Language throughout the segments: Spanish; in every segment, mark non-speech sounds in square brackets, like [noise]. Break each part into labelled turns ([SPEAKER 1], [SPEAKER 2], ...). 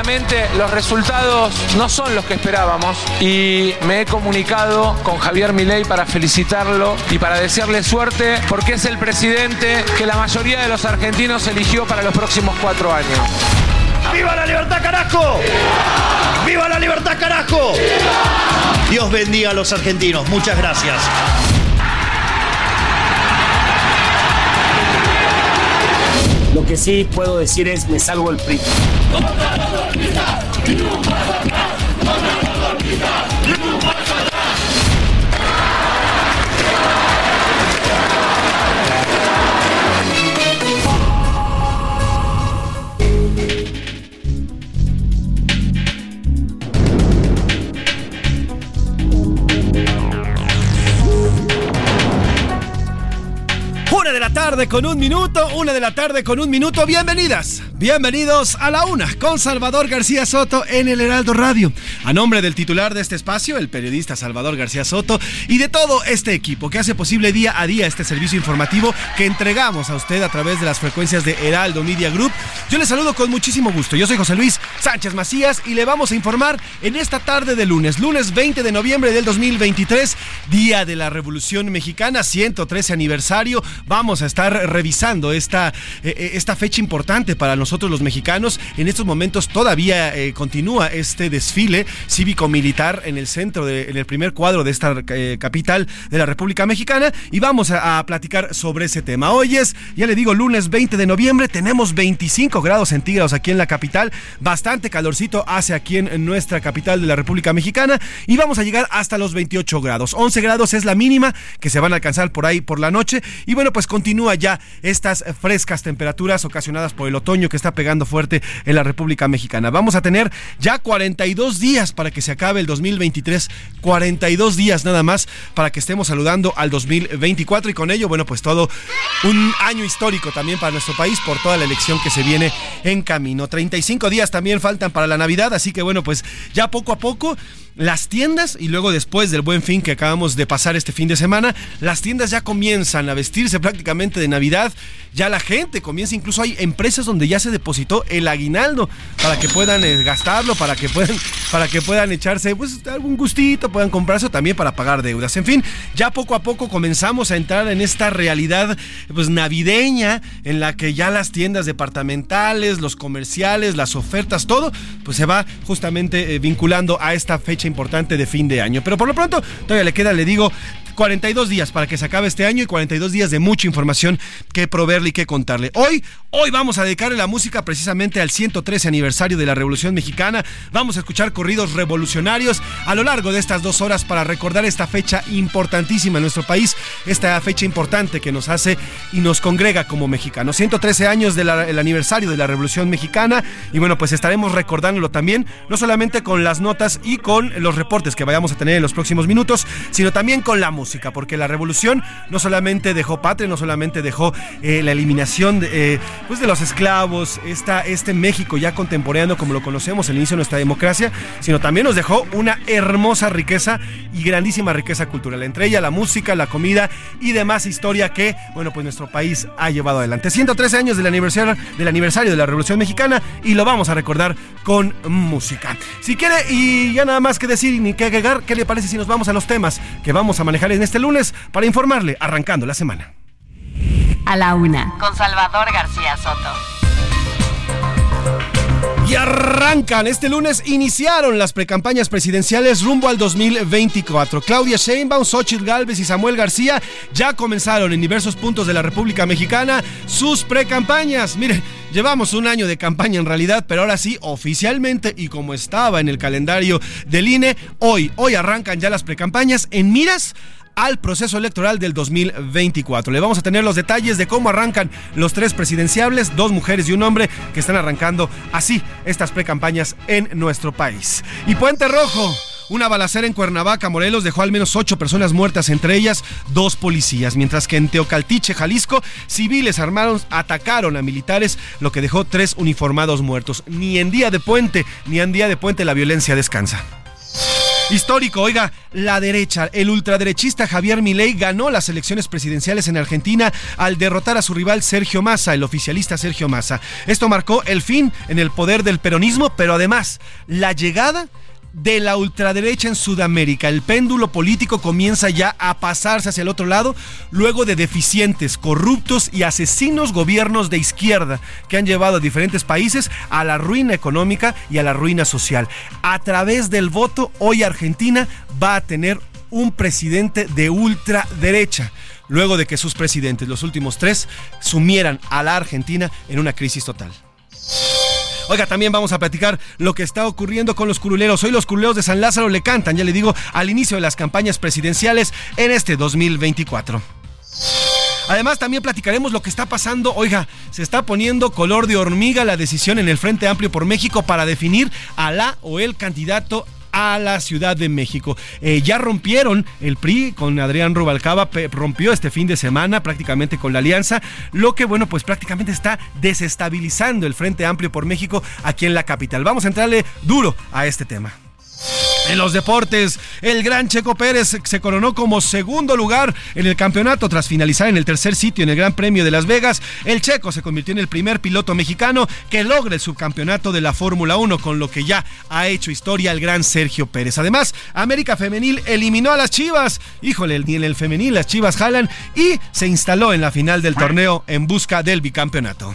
[SPEAKER 1] Obviamente los resultados no son los que esperábamos y me he comunicado con Javier Milei para felicitarlo y para desearle suerte porque es el presidente que la mayoría de los argentinos eligió para los próximos cuatro años.
[SPEAKER 2] ¡Viva la libertad, carajo! ¡Viva la libertad, carajo! Dios bendiga a los argentinos. Muchas gracias.
[SPEAKER 3] Lo que sí puedo decir es me salgo el PRI.
[SPEAKER 4] Tarde con un minuto, una de la tarde con un minuto. Bienvenidas, bienvenidos a la una con Salvador García Soto en el Heraldo Radio. A nombre del titular de este espacio, el periodista Salvador García Soto, y de todo este equipo que hace posible día a día este servicio informativo que entregamos a usted a través de las frecuencias de Heraldo Media Group. Yo le saludo con muchísimo gusto. Yo soy José Luis Sánchez Macías y le vamos a informar en esta tarde de lunes, lunes 20 de noviembre del 2023, Día de la Revolución Mexicana, 113 aniversario vamos a estar revisando esta, eh, esta fecha importante para nosotros los mexicanos. En estos momentos todavía eh, continúa este desfile cívico-militar en el centro, de, en el primer cuadro de esta eh, capital de la República Mexicana y vamos a, platicar sobre ese tema. Hoy es, ya le digo, lunes 20 de noviembre, tenemos 25 grados centígrados aquí en la capital, bastante calorcito hace aquí en nuestra capital de la República Mexicana y vamos a llegar hasta los 28 grados. 11 grados es la mínima que se van a alcanzar por ahí por la noche y bueno, pues continúa ya estas frescas temperaturas ocasionadas por el otoño que está pegando fuerte en la República Mexicana. Vamos a tener ya 42 días para que se acabe el 2023, 42 días nada más para que estemos saludando al 2024 y con ello, bueno, pues todo un año histórico también para nuestro país por toda la elección que se viene en camino. 35 días también faltan para la Navidad, así que bueno, pues ya poco a poco las tiendas y luego después del buen fin que acabamos de pasar este fin de semana, las tiendas ya comienzan a vestirse prácticamente de Navidad. Ya la gente comienza, incluso hay empresas donde ya se depositó el aguinaldo para que puedan eh, gastarlo, para que puedan, para que puedan echarse pues algún gustito, puedan comprarse también para pagar deudas. En fin, ya poco a poco comenzamos a entrar en esta realidad pues navideña en la que ya las tiendas departamentales, los comerciales, las ofertas, todo pues se va justamente eh, vinculando a esta fecha importante de fin de año. Pero por lo pronto, todavía le queda, le digo, 42 días para que se acabe este año y 42 días de mucha información que proveerle y que contarle. Hoy, hoy vamos a dedicarle la música precisamente al 113 aniversario de la Revolución Mexicana. Vamos a escuchar corridos revolucionarios a lo largo de estas dos horas para recordar esta fecha importantísima en nuestro país, esta fecha importante que nos hace y nos congrega como mexicanos. 113 años del aniversario de la Revolución Mexicana y bueno, pues estaremos recordándolo también, no solamente con las notas y con los reportes que vayamos a tener en los próximos minutos, sino también con la música porque la revolución no solamente dejó patria, no solamente dejó eh, la eliminación de, eh, pues de los esclavos, esta, este México ya contemporáneo como lo conocemos, el inicio de nuestra democracia, sino también nos dejó una hermosa riqueza y grandísima riqueza cultural, entre ella la música, la comida y demás historia que, bueno, pues nuestro país ha llevado adelante. 113 años del aniversario, del aniversario de la Revolución Mexicana y lo vamos a recordar con música. Si quiere, y ya nada más que decir ni que agregar, ¿qué le parece si nos vamos a los temas que vamos a manejar en este lunes para informarle, arrancando la semana.
[SPEAKER 5] A la una.
[SPEAKER 6] Con Salvador García Soto.
[SPEAKER 4] Y arrancan. Este lunes iniciaron las precampañas presidenciales rumbo al 2024. Claudia Sheinbaum, Xochitl Galvez y Samuel García ya comenzaron en diversos puntos de la República Mexicana sus precampañas. Mire, llevamos un año de campaña en realidad, pero ahora sí, oficialmente y como estaba en el calendario del INE, hoy, hoy arrancan ya las precampañas en miras al proceso electoral del 2024. Le vamos a tener los detalles de cómo arrancan los tres presidenciables, dos mujeres y un hombre que están arrancando así estas precampañas en nuestro país. Y Puente Rojo. Una balacera en Cuernavaca, Morelos, dejó al menos ocho personas muertas, entre ellas dos policías, mientras que en Teocaltiche, Jalisco, civiles armados atacaron a militares, lo que dejó tres uniformados muertos. Ni en día de puente, ni en día de puente la violencia descansa. Histórico, oiga, la derecha, el ultraderechista Javier Milei ganó las elecciones presidenciales en Argentina al derrotar a su rival Sergio Massa, el oficialista Sergio Massa. Esto marcó el fin en el poder del peronismo, pero además la llegada de la ultraderecha en Sudamérica. El péndulo político comienza ya a pasarse hacia el otro lado luego de deficientes, corruptos y asesinos gobiernos de izquierda que han llevado a diferentes países a la ruina económica y a la ruina social. A través del voto, hoy Argentina va a tener un presidente de ultraderecha luego de que sus presidentes, los últimos tres, sumieran a la Argentina en una crisis total. Oiga, también vamos a platicar lo que está ocurriendo con los curuleros. Hoy los curuleros de San Lázaro le cantan, ya le digo, al inicio de las campañas presidenciales en este 2024. Además, también platicaremos lo que está pasando. Oiga, se está poniendo color de hormiga la decisión en el Frente Amplio por México para definir a la o el candidato a la Ciudad de México. Eh, ya rompieron el PRI con Adrián Rubalcaba, rompió este fin de semana prácticamente con la alianza, lo que bueno, pues prácticamente está desestabilizando el Frente Amplio por México aquí en la capital. Vamos a entrarle duro a este tema. En los deportes, el gran Checo Pérez se coronó como segundo lugar en el campeonato tras finalizar en el tercer sitio en el Gran Premio de Las Vegas. El Checo se convirtió en el primer piloto mexicano que logra el subcampeonato de la Fórmula 1, con lo que ya ha hecho historia el gran Sergio Pérez. Además, América Femenil eliminó a las Chivas. Híjole, ni en el femenil las Chivas jalan y se instaló en la final del torneo en busca del bicampeonato.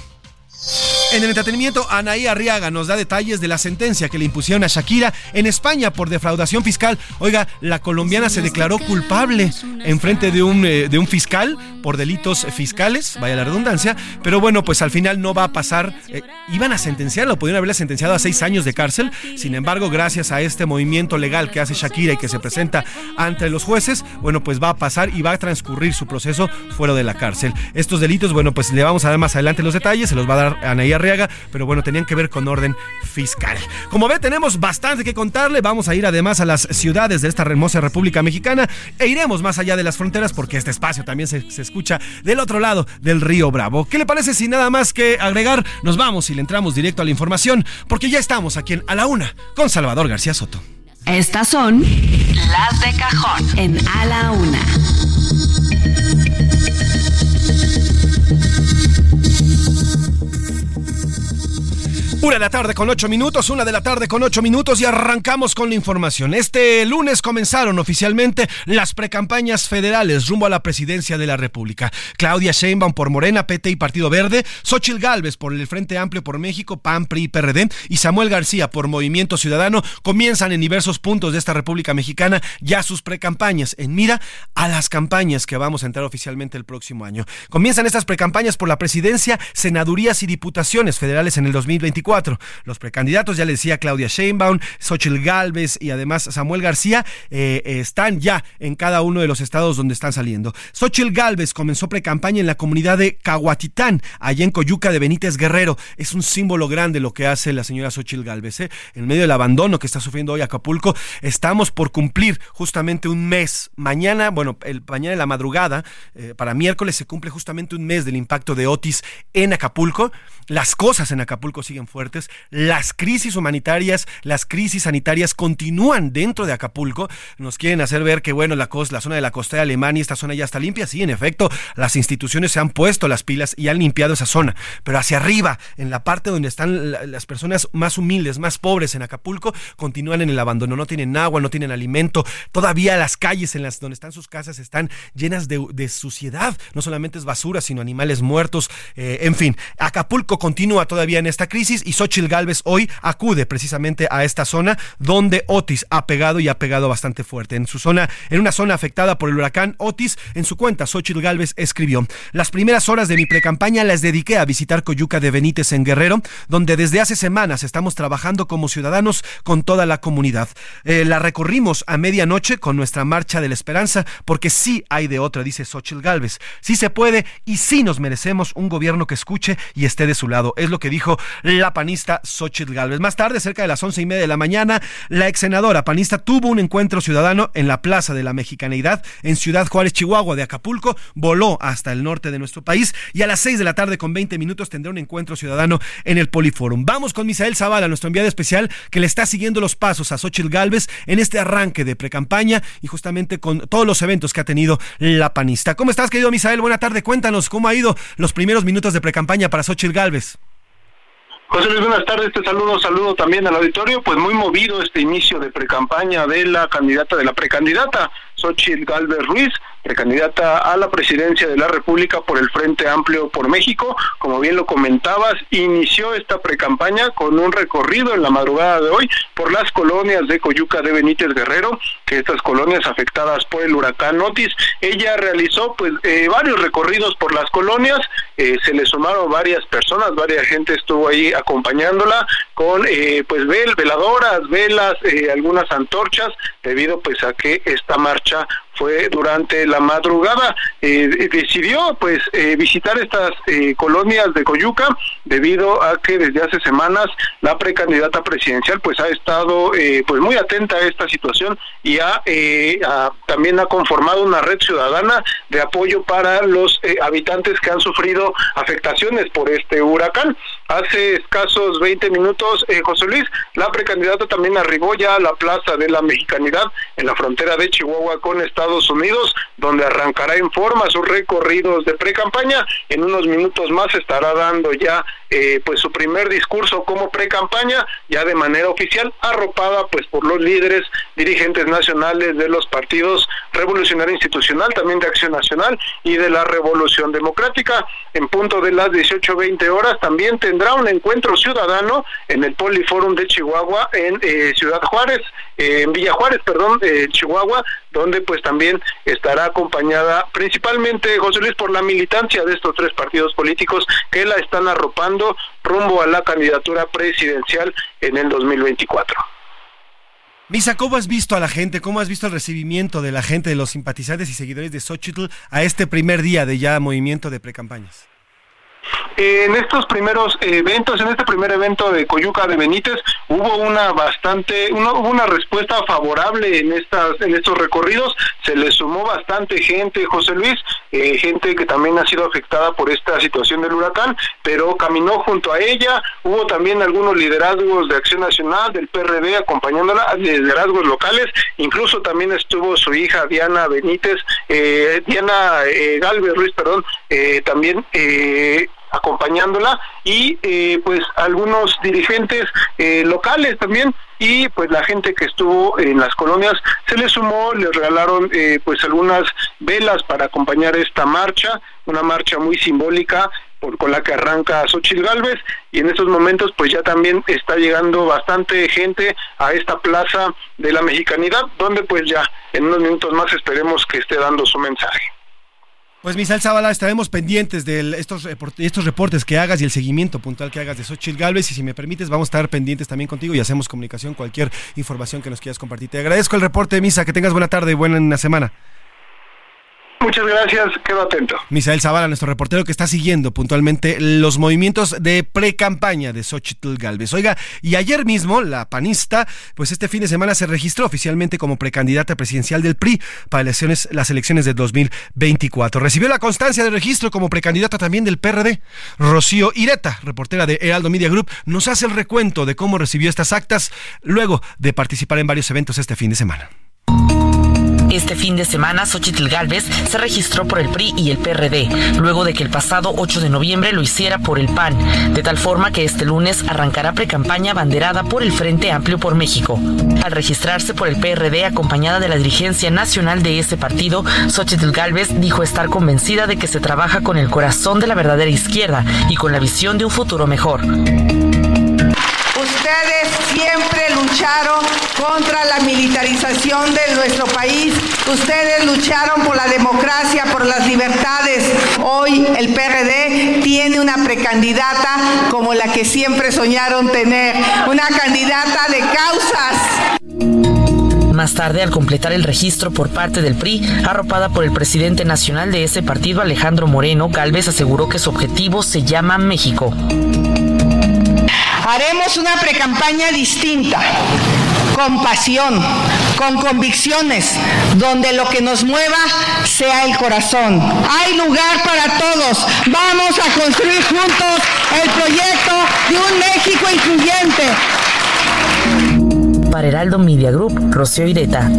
[SPEAKER 4] En el entretenimiento, Anaí Arriaga nos da detalles de la sentencia que le impusieron a Shakira en España por defraudación fiscal. Oiga, la colombiana se declaró culpable en frente de un, eh, de un fiscal por delitos fiscales, vaya la redundancia, pero bueno, pues al final no va a pasar. Eh, iban a sentenciarlo, pudieron haberle sentenciado a seis años de cárcel. Sin embargo, gracias a este movimiento legal que hace Shakira y que se presenta ante los jueces, bueno, pues va a pasar y va a transcurrir su proceso fuera de la cárcel. Estos delitos, bueno, pues le vamos a dar más adelante los detalles, se los va a dar Anaí Arriaga pero bueno, tenían que ver con orden fiscal. Como ve, tenemos bastante que contarle. Vamos a ir además a las ciudades de esta hermosa República Mexicana e iremos más allá de las fronteras porque este espacio también se, se escucha del otro lado del río Bravo. ¿Qué le parece si nada más que agregar? Nos vamos y le entramos directo a la información porque ya estamos aquí en A la Una con Salvador García Soto.
[SPEAKER 5] Estas son
[SPEAKER 6] Las de cajón.
[SPEAKER 5] en A la Una.
[SPEAKER 4] Una de la tarde con ocho minutos, una de la tarde con ocho minutos y arrancamos con la información. Este lunes comenzaron oficialmente las precampañas federales rumbo a la presidencia de la República. Claudia Sheinbaum por Morena, PT y Partido Verde, Xochil Gálvez por el Frente Amplio por México, PAN, PRI y PRD y Samuel García por Movimiento Ciudadano comienzan en diversos puntos de esta República Mexicana ya sus precampañas en mira a las campañas que vamos a entrar oficialmente el próximo año. Comienzan estas precampañas por la presidencia, senadurías y diputaciones federales en el 2024. Los precandidatos, ya le decía Claudia Sheinbaum, Xochitl Galvez y además Samuel García, eh, están ya en cada uno de los estados donde están saliendo. Xochitl Galvez comenzó precampaña en la comunidad de Cahuatitán, allá en Coyuca de Benítez Guerrero. Es un símbolo grande lo que hace la señora Xochitl Galvez. ¿eh? En medio del abandono que está sufriendo hoy Acapulco, estamos por cumplir justamente un mes. Mañana, bueno, el, mañana en la madrugada, eh, para miércoles se cumple justamente un mes del impacto de Otis en Acapulco las cosas en Acapulco siguen fuertes, las crisis humanitarias, las crisis sanitarias continúan dentro de Acapulco. Nos quieren hacer ver que, bueno, la, zona de la costa de Alemania, esta zona ya está limpia. Sí, en efecto, las instituciones se han puesto las pilas y han limpiado esa zona. Pero hacia arriba, en la parte donde están las personas más humildes, más pobres en Acapulco, continúan en el abandono. No tienen agua, no tienen alimento. Todavía las calles en las donde están sus casas están llenas de, suciedad. No solamente es basura, sino animales muertos. Eh, en fin, Acapulco continúa todavía en esta crisis y Xochitl Galvez hoy acude precisamente a esta zona donde Otis ha pegado y ha pegado bastante fuerte. En su zona, en una zona afectada por el huracán Otis, en su cuenta, Xochitl Galvez escribió: Las primeras horas de mi precampaña las dediqué a visitar Coyuca de Benítez en Guerrero, donde desde hace semanas estamos trabajando como ciudadanos con toda la comunidad. Eh, la recorrimos a medianoche con nuestra marcha de la esperanza, porque sí hay de otra, dice Xochitl Galvez. Sí se puede y sí nos merecemos un gobierno que escuche y esté de su lado. Es lo que dijo la panista Xochitl Galvez. Más tarde, cerca de las once y media de la mañana, la ex senadora panista tuvo un encuentro ciudadano en la Plaza de la Mexicaneidad en Ciudad Juárez, Chihuahua, de Acapulco. Voló hasta el norte de nuestro país y a las seis de la tarde con 20 minutos tendrá un encuentro ciudadano en el Poliforum. Vamos con Misael Zavala, nuestro enviado especial, que le está siguiendo los pasos a Xochitl Galvez en este arranque de precampaña y justamente con todos los eventos que ha tenido la panista. ¿Cómo estás, querido Misael? Buena tarde. Cuéntanos cómo ha ido los primeros minutos de precampaña para Xochitl Galvez.
[SPEAKER 7] José Luis, buenas tardes. Te saludo, saludo también al auditorio. Pues muy movido este inicio de precampaña de la candidata, de la precandidata, Xochitl Galvez Ruiz precandidata a la presidencia de la República por el Frente Amplio por México. Como bien lo comentabas, inició esta precampaña con un recorrido en la madrugada de hoy por las colonias de Coyuca de Benítez Guerrero, que estas colonias afectadas por el huracán Otis. Ella realizó pues eh, varios recorridos por las colonias, eh, se le sumaron varias personas, varias gente estuvo ahí acompañándola con eh, pues vel, veladoras, velas, algunas antorchas, debido pues a que esta marcha fue durante la madrugada. Eh, decidió pues eh, visitar estas eh, colonias de Coyuca debido a que desde hace semanas la precandidata presidencial pues ha estado pues muy atenta a esta situación y ha, también ha conformado una red ciudadana de apoyo para los habitantes que han sufrido afectaciones por este huracán. Hace escasos 20 minutos, José Luis, la precandidata también arribó ya a la Plaza de la Mexicanidad en la frontera de Chihuahua con Estados Unidos, donde arrancará en forma sus recorridos de pre-campaña. En unos minutos más estará dando ya eh, pues su primer discurso como pre-campaña, ya de manera oficial, arropada pues por los líderes, dirigentes nacionales de los partidos Revolucionario Institucional, también de Acción Nacional y de la Revolución Democrática. En punto de las 18.20 horas también tendrá un encuentro ciudadano en el Poliforum de Chihuahua en eh, Ciudad Juárez, en Villa Juárez, perdón, en Chihuahua, donde pues también estará acompañada principalmente, José Luis, por la militancia de estos tres partidos políticos que la están arropando rumbo a la candidatura presidencial en el 2024.
[SPEAKER 4] Misa, ¿cómo has visto a la gente? ¿Cómo has visto el recibimiento de la gente, de los simpatizantes y seguidores de Xochitl a este primer día de ya movimiento de precampañas?
[SPEAKER 7] En estos primeros eventos, en este primer evento de Coyuca de Benítez, hubo una bastante, hubo una respuesta favorable en estas, en estos recorridos. Se le sumó bastante gente, José Luis, eh, gente que también ha sido afectada por esta situación del huracán, pero caminó junto a ella. Hubo también algunos liderazgos de Acción Nacional, del PRD, acompañándola, liderazgos locales. Incluso también estuvo su hija Diana Benítez, eh, Diana eh, Galvez Ruiz, perdón, también acompañándola y eh, pues algunos dirigentes eh, locales también y pues la gente que estuvo en las colonias se les sumó, les regalaron eh, pues algunas velas para acompañar esta marcha, una marcha muy simbólica por, con la que arranca Xochitl Galvez y en estos momentos pues ya también está llegando bastante gente a esta plaza de la mexicanidad donde pues ya en unos minutos más esperemos que esté dando su mensaje.
[SPEAKER 4] Pues Misal Zavala, estaremos pendientes de estos, estos reportes que hagas y el seguimiento puntual que hagas de Xochitl Galvez y si me permites vamos a estar pendientes también contigo y hacemos comunicación, cualquier información que nos quieras compartir. Te agradezco el reporte, Misa, que tengas buena tarde y buena semana.
[SPEAKER 8] Muchas gracias, quedo atento.
[SPEAKER 4] Misael Zavala, nuestro reportero que está siguiendo puntualmente los movimientos de pre-campaña de Xochitl Galvez. Oiga, y ayer mismo la panista, pues este fin de semana se registró oficialmente como precandidata presidencial del PRI para las elecciones de 2024. Recibió la constancia de registro como precandidata también del PRD. Rocío Ireta, reportera de Heraldo Media Group, nos hace el recuento de cómo recibió estas actas luego de participar en varios eventos este fin de semana.
[SPEAKER 9] Este fin de semana, Xochitl Galvez se registró por el PRI y el PRD, luego de que el pasado 8 de noviembre lo hiciera por el PAN, de tal forma que este lunes arrancará precampaña banderada por el Frente Amplio por México. Al registrarse por el PRD acompañada de la dirigencia nacional de ese partido, Xochitl Galvez dijo estar convencida de que se trabaja con el corazón de la verdadera izquierda y con la visión de un futuro mejor.
[SPEAKER 10] Ustedes siempre lucharon contra la militarización de nuestro país. Ustedes lucharon por la democracia, por las libertades. Hoy el PRD tiene una precandidata como la que siempre soñaron tener, una candidata de causas.
[SPEAKER 9] Más tarde, al completar el registro por parte del PRI, arropada por el presidente nacional de ese partido, Alejandro Moreno, Galvez aseguró que su objetivo se llama México.
[SPEAKER 10] Haremos una precampaña distinta, con pasión, con convicciones, donde lo que nos mueva sea el corazón. Hay lugar para todos. Vamos a construir juntos el proyecto de un México incluyente.
[SPEAKER 9] Para Heraldo Media Group, Rocío Ireta.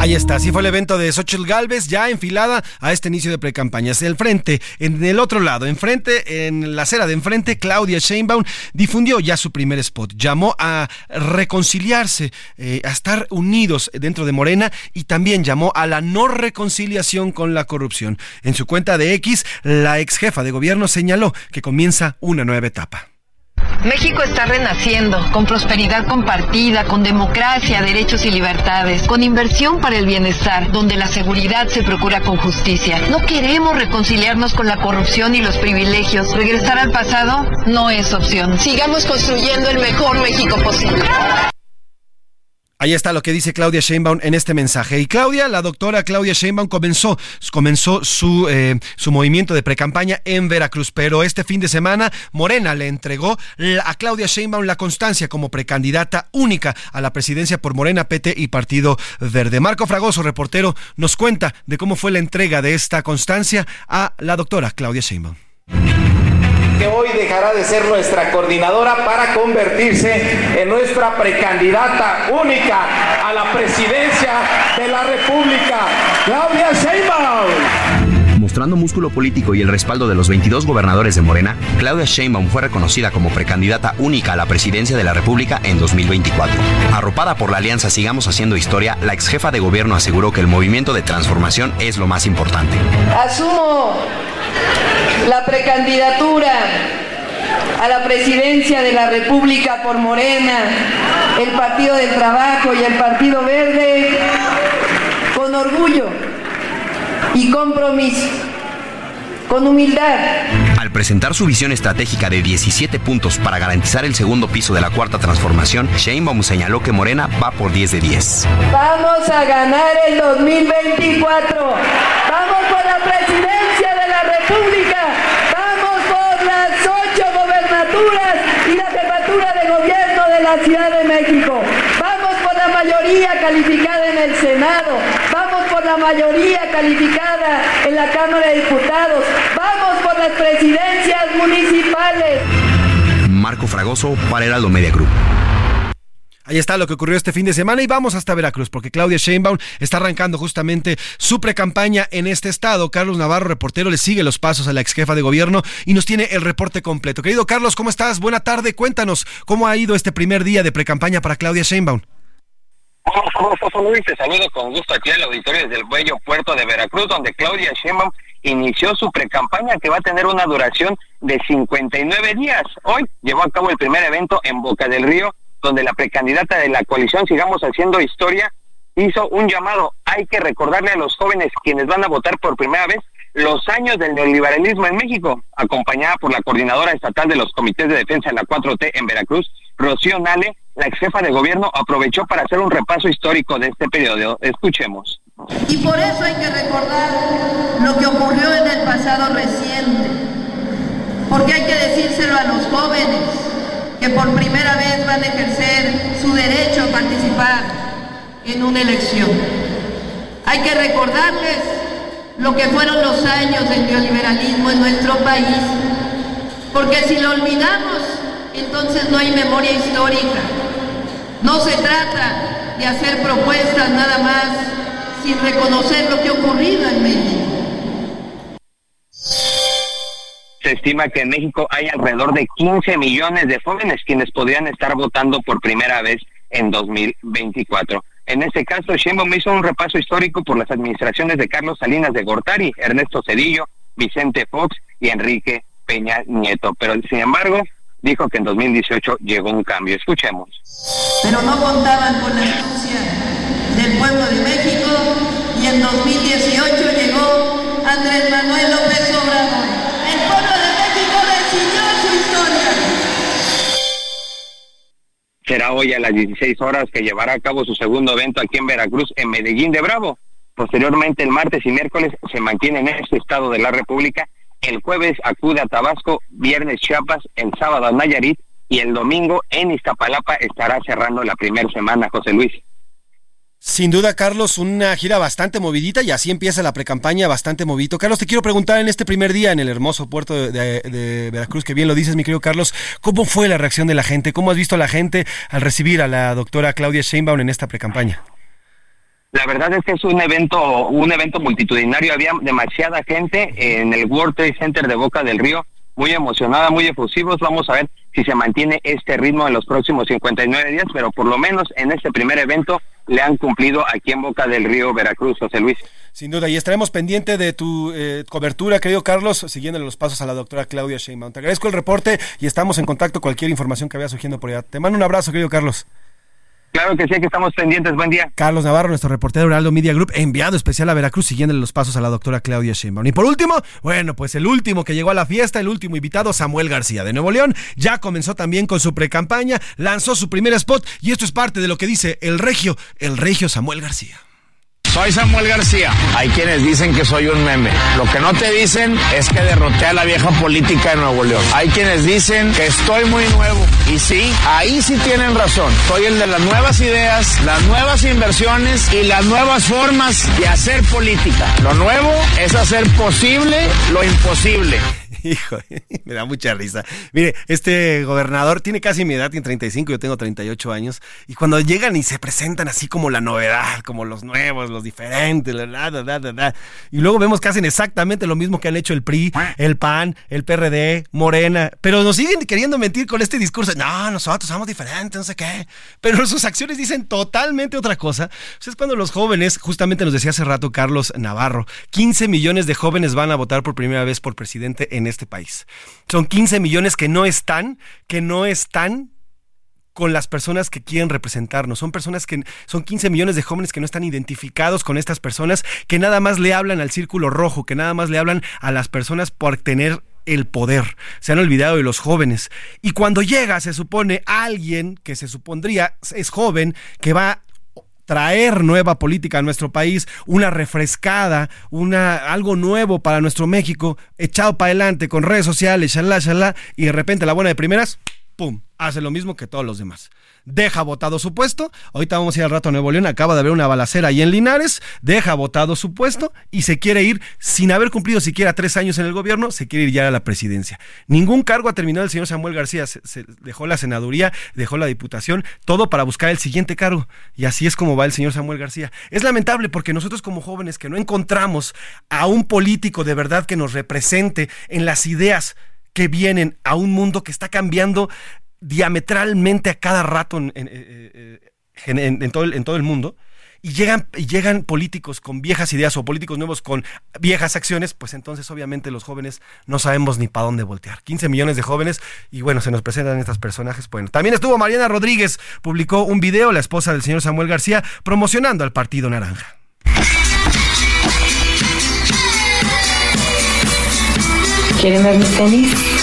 [SPEAKER 4] Ahí está, así fue el evento de Xochitl Galvez, ya enfilada a este inicio de precampañas. El frente, en el otro lado, enfrente, en la acera de enfrente, Claudia Sheinbaum difundió ya su primer spot. Llamó a reconciliarse, eh, a estar unidos dentro de Morena y también llamó a la no reconciliación con la corrupción. En su cuenta de X, la ex jefa de gobierno señaló que comienza una nueva etapa.
[SPEAKER 11] México está renaciendo, con prosperidad compartida, con democracia, derechos y libertades, con inversión para el bienestar, donde la seguridad se procura con justicia. No queremos reconciliarnos con la corrupción y los privilegios. Regresar al pasado no es opción. Sigamos construyendo el mejor México posible.
[SPEAKER 4] Ahí está lo que dice Claudia Sheinbaum en este mensaje. Y Claudia, la doctora Claudia Sheinbaum comenzó, comenzó su, eh, su movimiento de precampaña en Veracruz, pero este fin de semana Morena le entregó a Claudia Sheinbaum la constancia como precandidata única a la presidencia por Morena, PT y Partido Verde. Marco Fragoso, reportero, nos cuenta de cómo fue la entrega de esta constancia a la doctora Claudia Sheinbaum
[SPEAKER 12] que hoy dejará de ser nuestra coordinadora para convertirse en nuestra precandidata única a la presidencia de la República, Claudia Sheinbaum.
[SPEAKER 13] Músculo político y el respaldo de los 22 gobernadores de Morena, Claudia Sheinbaum fue reconocida como precandidata única a la presidencia de la República en 2024. Arropada por la alianza Sigamos Haciendo Historia, la ex jefa de gobierno aseguró que el movimiento de transformación es lo más importante.
[SPEAKER 10] Asumo la precandidatura a la presidencia de la República por Morena, el Partido del Trabajo y el Partido Verde con orgullo y compromiso, con humildad.
[SPEAKER 13] Al presentar su visión estratégica de 17 puntos para garantizar el segundo piso de la cuarta transformación, Sheinbaum señaló que Morena va por 10 de 10.
[SPEAKER 10] Vamos a ganar el 2024. Vamos por la presidencia de la República. Vamos por las ocho gobernaturas y la jefatura de gobierno de la Ciudad de México. Vamos por la mayoría calificada en el Senado. Vamos la mayoría calificada en la Cámara de Diputados. Vamos por las presidencias municipales.
[SPEAKER 13] Marco Fragoso para Heraldo Media Group.
[SPEAKER 4] Ahí está lo que ocurrió este fin de semana y vamos hasta Veracruz porque Claudia Sheinbaum está arrancando justamente su precampaña en este estado. Carlos Navarro, reportero, le sigue los pasos a la ex jefa de gobierno y nos tiene el reporte completo. Querido Carlos, ¿cómo estás? Buena tarde. Cuéntanos cómo ha ido este primer día de precampaña para Claudia Sheinbaum.
[SPEAKER 8] Luis, te saludo con gusto aquí al auditorio desde el Bello Puerto de Veracruz, donde Claudia Sheinbaum inició su precampaña que va a tener una duración de 59 días. Hoy llevó a cabo el primer evento en Boca del Río, donde la precandidata de la coalición Sigamos Haciendo Historia hizo un llamado. Hay que recordarle a los jóvenes quienes van a votar por primera vez los años del neoliberalismo en México, acompañada por la coordinadora estatal de los comités de defensa de la 4T en Veracruz, Rocío Nale, la ex jefa de gobierno aprovechó para hacer un repaso histórico de este periodo. Escuchemos.
[SPEAKER 14] Y por eso hay que recordar lo que ocurrió en el pasado reciente, porque hay que decírselo a los jóvenes que por primera vez van a ejercer su derecho a participar en una elección. Hay que recordarles lo que fueron los años del neoliberalismo en nuestro país, porque si lo olvidamos, entonces no hay memoria histórica. No se trata de hacer propuestas nada más sin reconocer lo que ha ocurrido en México.
[SPEAKER 8] Se estima que en México hay alrededor de 15 millones de jóvenes quienes podrían estar votando por primera vez en 2024. En este caso, Sheinbaum hizo un repaso histórico por las administraciones de Carlos Salinas de Gortari, Ernesto Cedillo, Vicente Fox y Enrique Peña Nieto. Pero, sin embargo, dijo que en 2018 llegó un cambio. Escuchemos.
[SPEAKER 14] Pero no contaban con la astucia del pueblo de México y en 2018 llegó Andrés Manuel López Obrador. El pueblo de México decidió su historia.
[SPEAKER 8] Será hoy a las 16 horas que llevará a cabo su segundo evento aquí en Veracruz, en Medellín de Bravo. Posteriormente, el martes y miércoles se mantiene en este estado de la República. El jueves acude a Tabasco, viernes Chiapas, el sábado a Nayarit y el domingo en Iztapalapa estará cerrando la primera semana, José Luis.
[SPEAKER 4] Sin duda, Carlos, una gira bastante movidita y así empieza la precampaña bastante movidito. Carlos, te quiero preguntar en este primer día en el hermoso puerto de, Veracruz, que bien lo dices, mi querido Carlos, ¿cómo fue la reacción de la gente? ¿Cómo has visto a la gente al recibir a la doctora Claudia Sheinbaum en esta precampaña?
[SPEAKER 8] La verdad es que es un evento, un evento multitudinario. Había demasiada gente en el World Trade Center de Boca del Río, muy emocionada, muy efusivos. Vamos a ver si se mantiene este ritmo en los próximos 59 días, pero por lo menos en este primer evento le han cumplido aquí en Boca del Río Veracruz, José Luis.
[SPEAKER 4] Sin duda, y estaremos pendiente de tu eh, cobertura, querido Carlos, siguiendo los pasos a la doctora Claudia Sheinbaum. Te agradezco el reporte y estamos en contacto cualquier información que vaya surgiendo por allá. Te mando un abrazo, querido Carlos.
[SPEAKER 8] Claro que sí, que estamos pendientes. Buen día.
[SPEAKER 4] Carlos Navarro, nuestro reportero de Heraldo Media Group, enviado especial a Veracruz, siguiéndole los pasos a la doctora Claudia Sheinbaum. Y por último, bueno, pues el último que llegó a la fiesta, el último invitado, Samuel García de Nuevo León, ya comenzó también con su precampaña, lanzó su primer spot y esto es parte de lo que dice el regio, el regio Samuel García.
[SPEAKER 12] Soy Samuel García. Hay quienes dicen que soy un meme. Lo que no te dicen es que derroté a la vieja política de Nuevo León. Hay quienes dicen que estoy muy nuevo. Y sí, ahí sí tienen razón. Soy el de las nuevas ideas, las nuevas inversiones y las nuevas formas de hacer política. Lo nuevo es hacer posible lo imposible. [laughs]
[SPEAKER 4] Hijo, me da mucha risa. Mire, este gobernador tiene casi mi edad, tiene 35, yo tengo 38 años, y cuando llegan y se presentan así como la novedad, como los nuevos, los diferentes, la, la, la, y luego vemos que hacen exactamente lo mismo que han hecho el PRI, el PAN, el PRD, Morena, pero nos siguen queriendo mentir con este discurso, no, nosotros somos diferentes, no sé qué, pero sus acciones dicen totalmente otra cosa. Pues es cuando los jóvenes, justamente nos decía hace rato Carlos Navarro, 15 millones de jóvenes van a votar por primera vez por presidente en este país. Son 15 millones que no están, que no están con las personas que quieren representarnos. Son personas que son 15 millones de jóvenes que no están identificados con estas personas, que nada más le hablan al círculo rojo, que nada más le hablan a las personas por tener el poder. Se han olvidado de los jóvenes. Y cuando llega, se supone, alguien que se supondría es joven, que va traer nueva política a nuestro país, una refrescada, una, algo nuevo para nuestro México, echado para adelante con redes sociales, shalá, shalá, y de repente la buena de primeras, ¡pum! Hace lo mismo que todos los demás deja votado su puesto. Ahorita vamos a ir al rato a Nuevo León, acaba de haber una balacera ahí en Linares, deja votado su puesto y se quiere ir sin haber cumplido siquiera tres años en el gobierno, se quiere ir ya a la presidencia. Ningún cargo ha terminado el señor Samuel García, se, dejó la senaduría, dejó la diputación, todo para buscar el siguiente cargo. Y así es como va el señor Samuel García. Es lamentable porque nosotros como jóvenes que no encontramos a un político de verdad que nos represente en las ideas que vienen a un mundo que está cambiando diametralmente a cada rato en, todo, el, mundo, y llegan, llegan políticos con viejas ideas o políticos nuevos con viejas acciones, pues entonces obviamente los jóvenes no sabemos ni para dónde voltear. 15 millones de jóvenes y bueno, se nos presentan estos personajes. Bueno, también estuvo Mariana Rodríguez, publicó un video, la esposa del señor Samuel García, promocionando al Partido Naranja.
[SPEAKER 15] ¿Quieren ver mis tenis?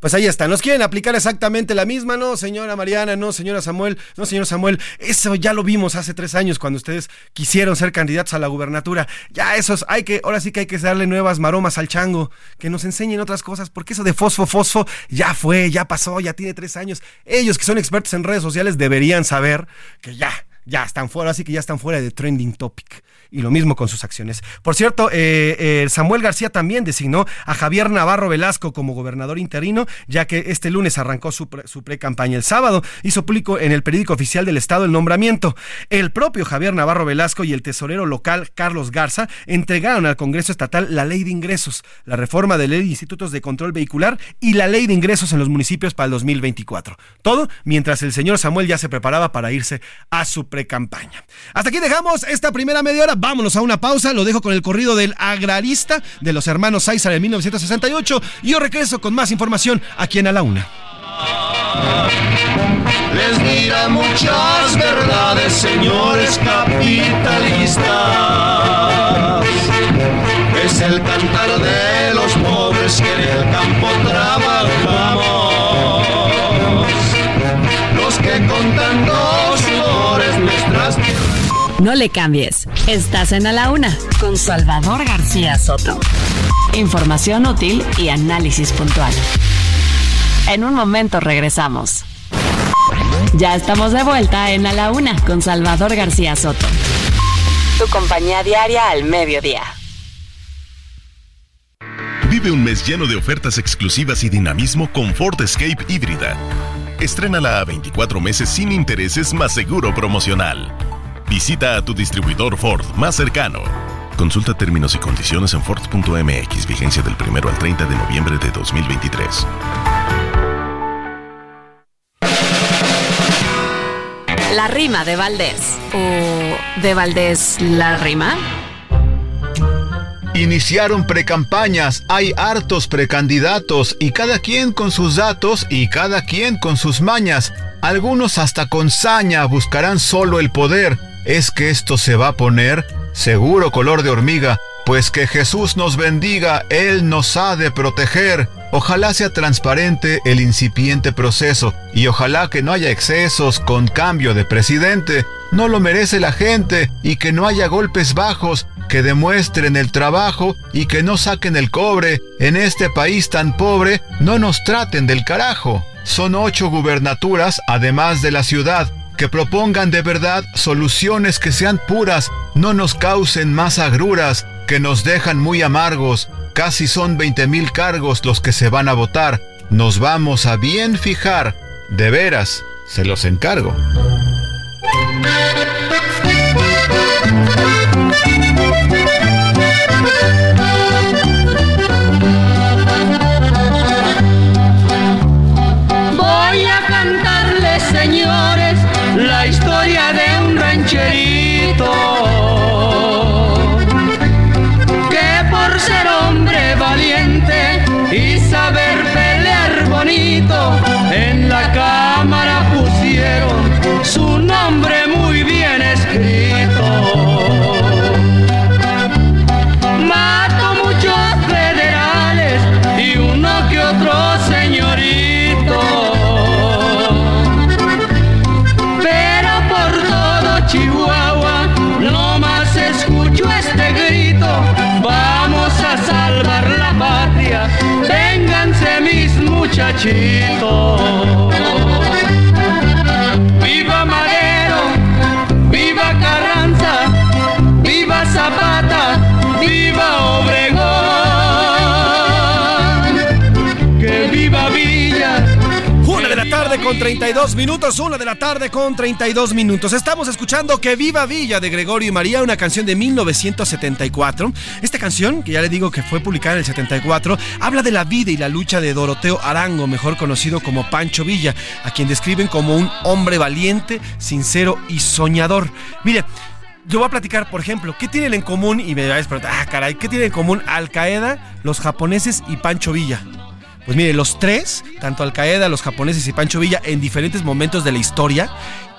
[SPEAKER 4] Pues ahí está, nos quieren aplicar exactamente la misma, no, señora Mariana, no, señora Samuel, no, señor Samuel, eso ya lo vimos hace tres años cuando ustedes quisieron ser candidatos a la gubernatura. Ya esos, hay que, ahora sí que hay que darle nuevas maromas al chango, que nos enseñen otras cosas, porque eso de fosfo, fosfo, ya fue, ya pasó, ya tiene tres años. Ellos que son expertos en redes sociales deberían saber que ya, ya están fuera, así que ya están fuera de trending topic y lo mismo con sus acciones. Por cierto, eh, eh, Samuel García también designó a Javier Navarro Velasco como gobernador interino, ya que este lunes arrancó su, pre-campaña. El sábado hizo público en el periódico oficial del Estado el nombramiento. El propio Javier Navarro Velasco y el tesorero local Carlos Garza entregaron al Congreso Estatal la ley de ingresos, la reforma de ley de institutos de control vehicular y la ley de ingresos en los municipios para el 2024. Todo mientras el señor Samuel ya se preparaba para irse a su pre-campaña. Hasta aquí dejamos esta primera media hora vámonos a una pausa. Lo dejo con el corrido del agrarista de los hermanos César en 1968. Y yo regreso con más información aquí en A la Una.
[SPEAKER 16] Les dirá muchas verdades, señores capitalistas. Es el cantar de los pobres que en el campo trabajamos.
[SPEAKER 5] No le cambies. Estás en A la Una con Salvador García Soto. Información útil y análisis puntual. En un momento regresamos. Ya estamos de vuelta en A la Una con Salvador García Soto. Tu compañía diaria al mediodía.
[SPEAKER 17] Vive un mes lleno de ofertas exclusivas y dinamismo con Ford Escape híbrida. Estrénala a 24 meses sin intereses más seguro promocional. Visita a tu distribuidor Ford más cercano. Consulta términos y condiciones en Ford.mx, vigencia del 1 al 30 de noviembre de 2023.
[SPEAKER 5] La rima de Valdés. ¿O de Valdés la rima?
[SPEAKER 18] Iniciaron precampañas, hay hartos precandidatos y cada quien con sus datos y cada quien con sus mañas. Algunos hasta con saña buscarán solo el poder es que esto se va a poner seguro color de hormiga, pues que Jesús nos bendiga, Él nos ha de proteger. Ojalá sea transparente el incipiente proceso y ojalá que no haya excesos con cambio de presidente. No lo merece la gente y que no haya golpes bajos que demuestren el trabajo y que no saquen el cobre. En este país tan pobre, no nos traten del carajo. Son ocho gubernaturas, además de la ciudad, que propongan de verdad soluciones que sean puras, no nos causen más agruras, que nos dejan muy amargos. Casi son 20 mil cargos los que se van a votar. Nos vamos a bien fijar. De veras, se los encargo
[SPEAKER 16] historia de un rancherito que por ser hombre valiente y saber pelear bonito Viva Madero,
[SPEAKER 4] viva Carranza, viva Zapata, viva con 32 minutos, una de la tarde con 32 minutos. Estamos escuchando Que Viva Villa de Gregorio y María, una canción de 1974. Esta canción, que ya le digo que fue publicada en el 74, habla de la vida y la lucha de Doroteo Arango, mejor conocido como Pancho Villa, a quien describen como un hombre valiente, sincero y soñador. Mire, yo voy a platicar, por ejemplo, ¿qué tienen en común? Y me vais a preguntar, ah, caray, ¿qué tienen en común Al Qaeda, los japoneses y Pancho Villa? Pues mire, los tres, tanto Al Qaeda, los japoneses y Pancho Villa, en diferentes momentos de la historia,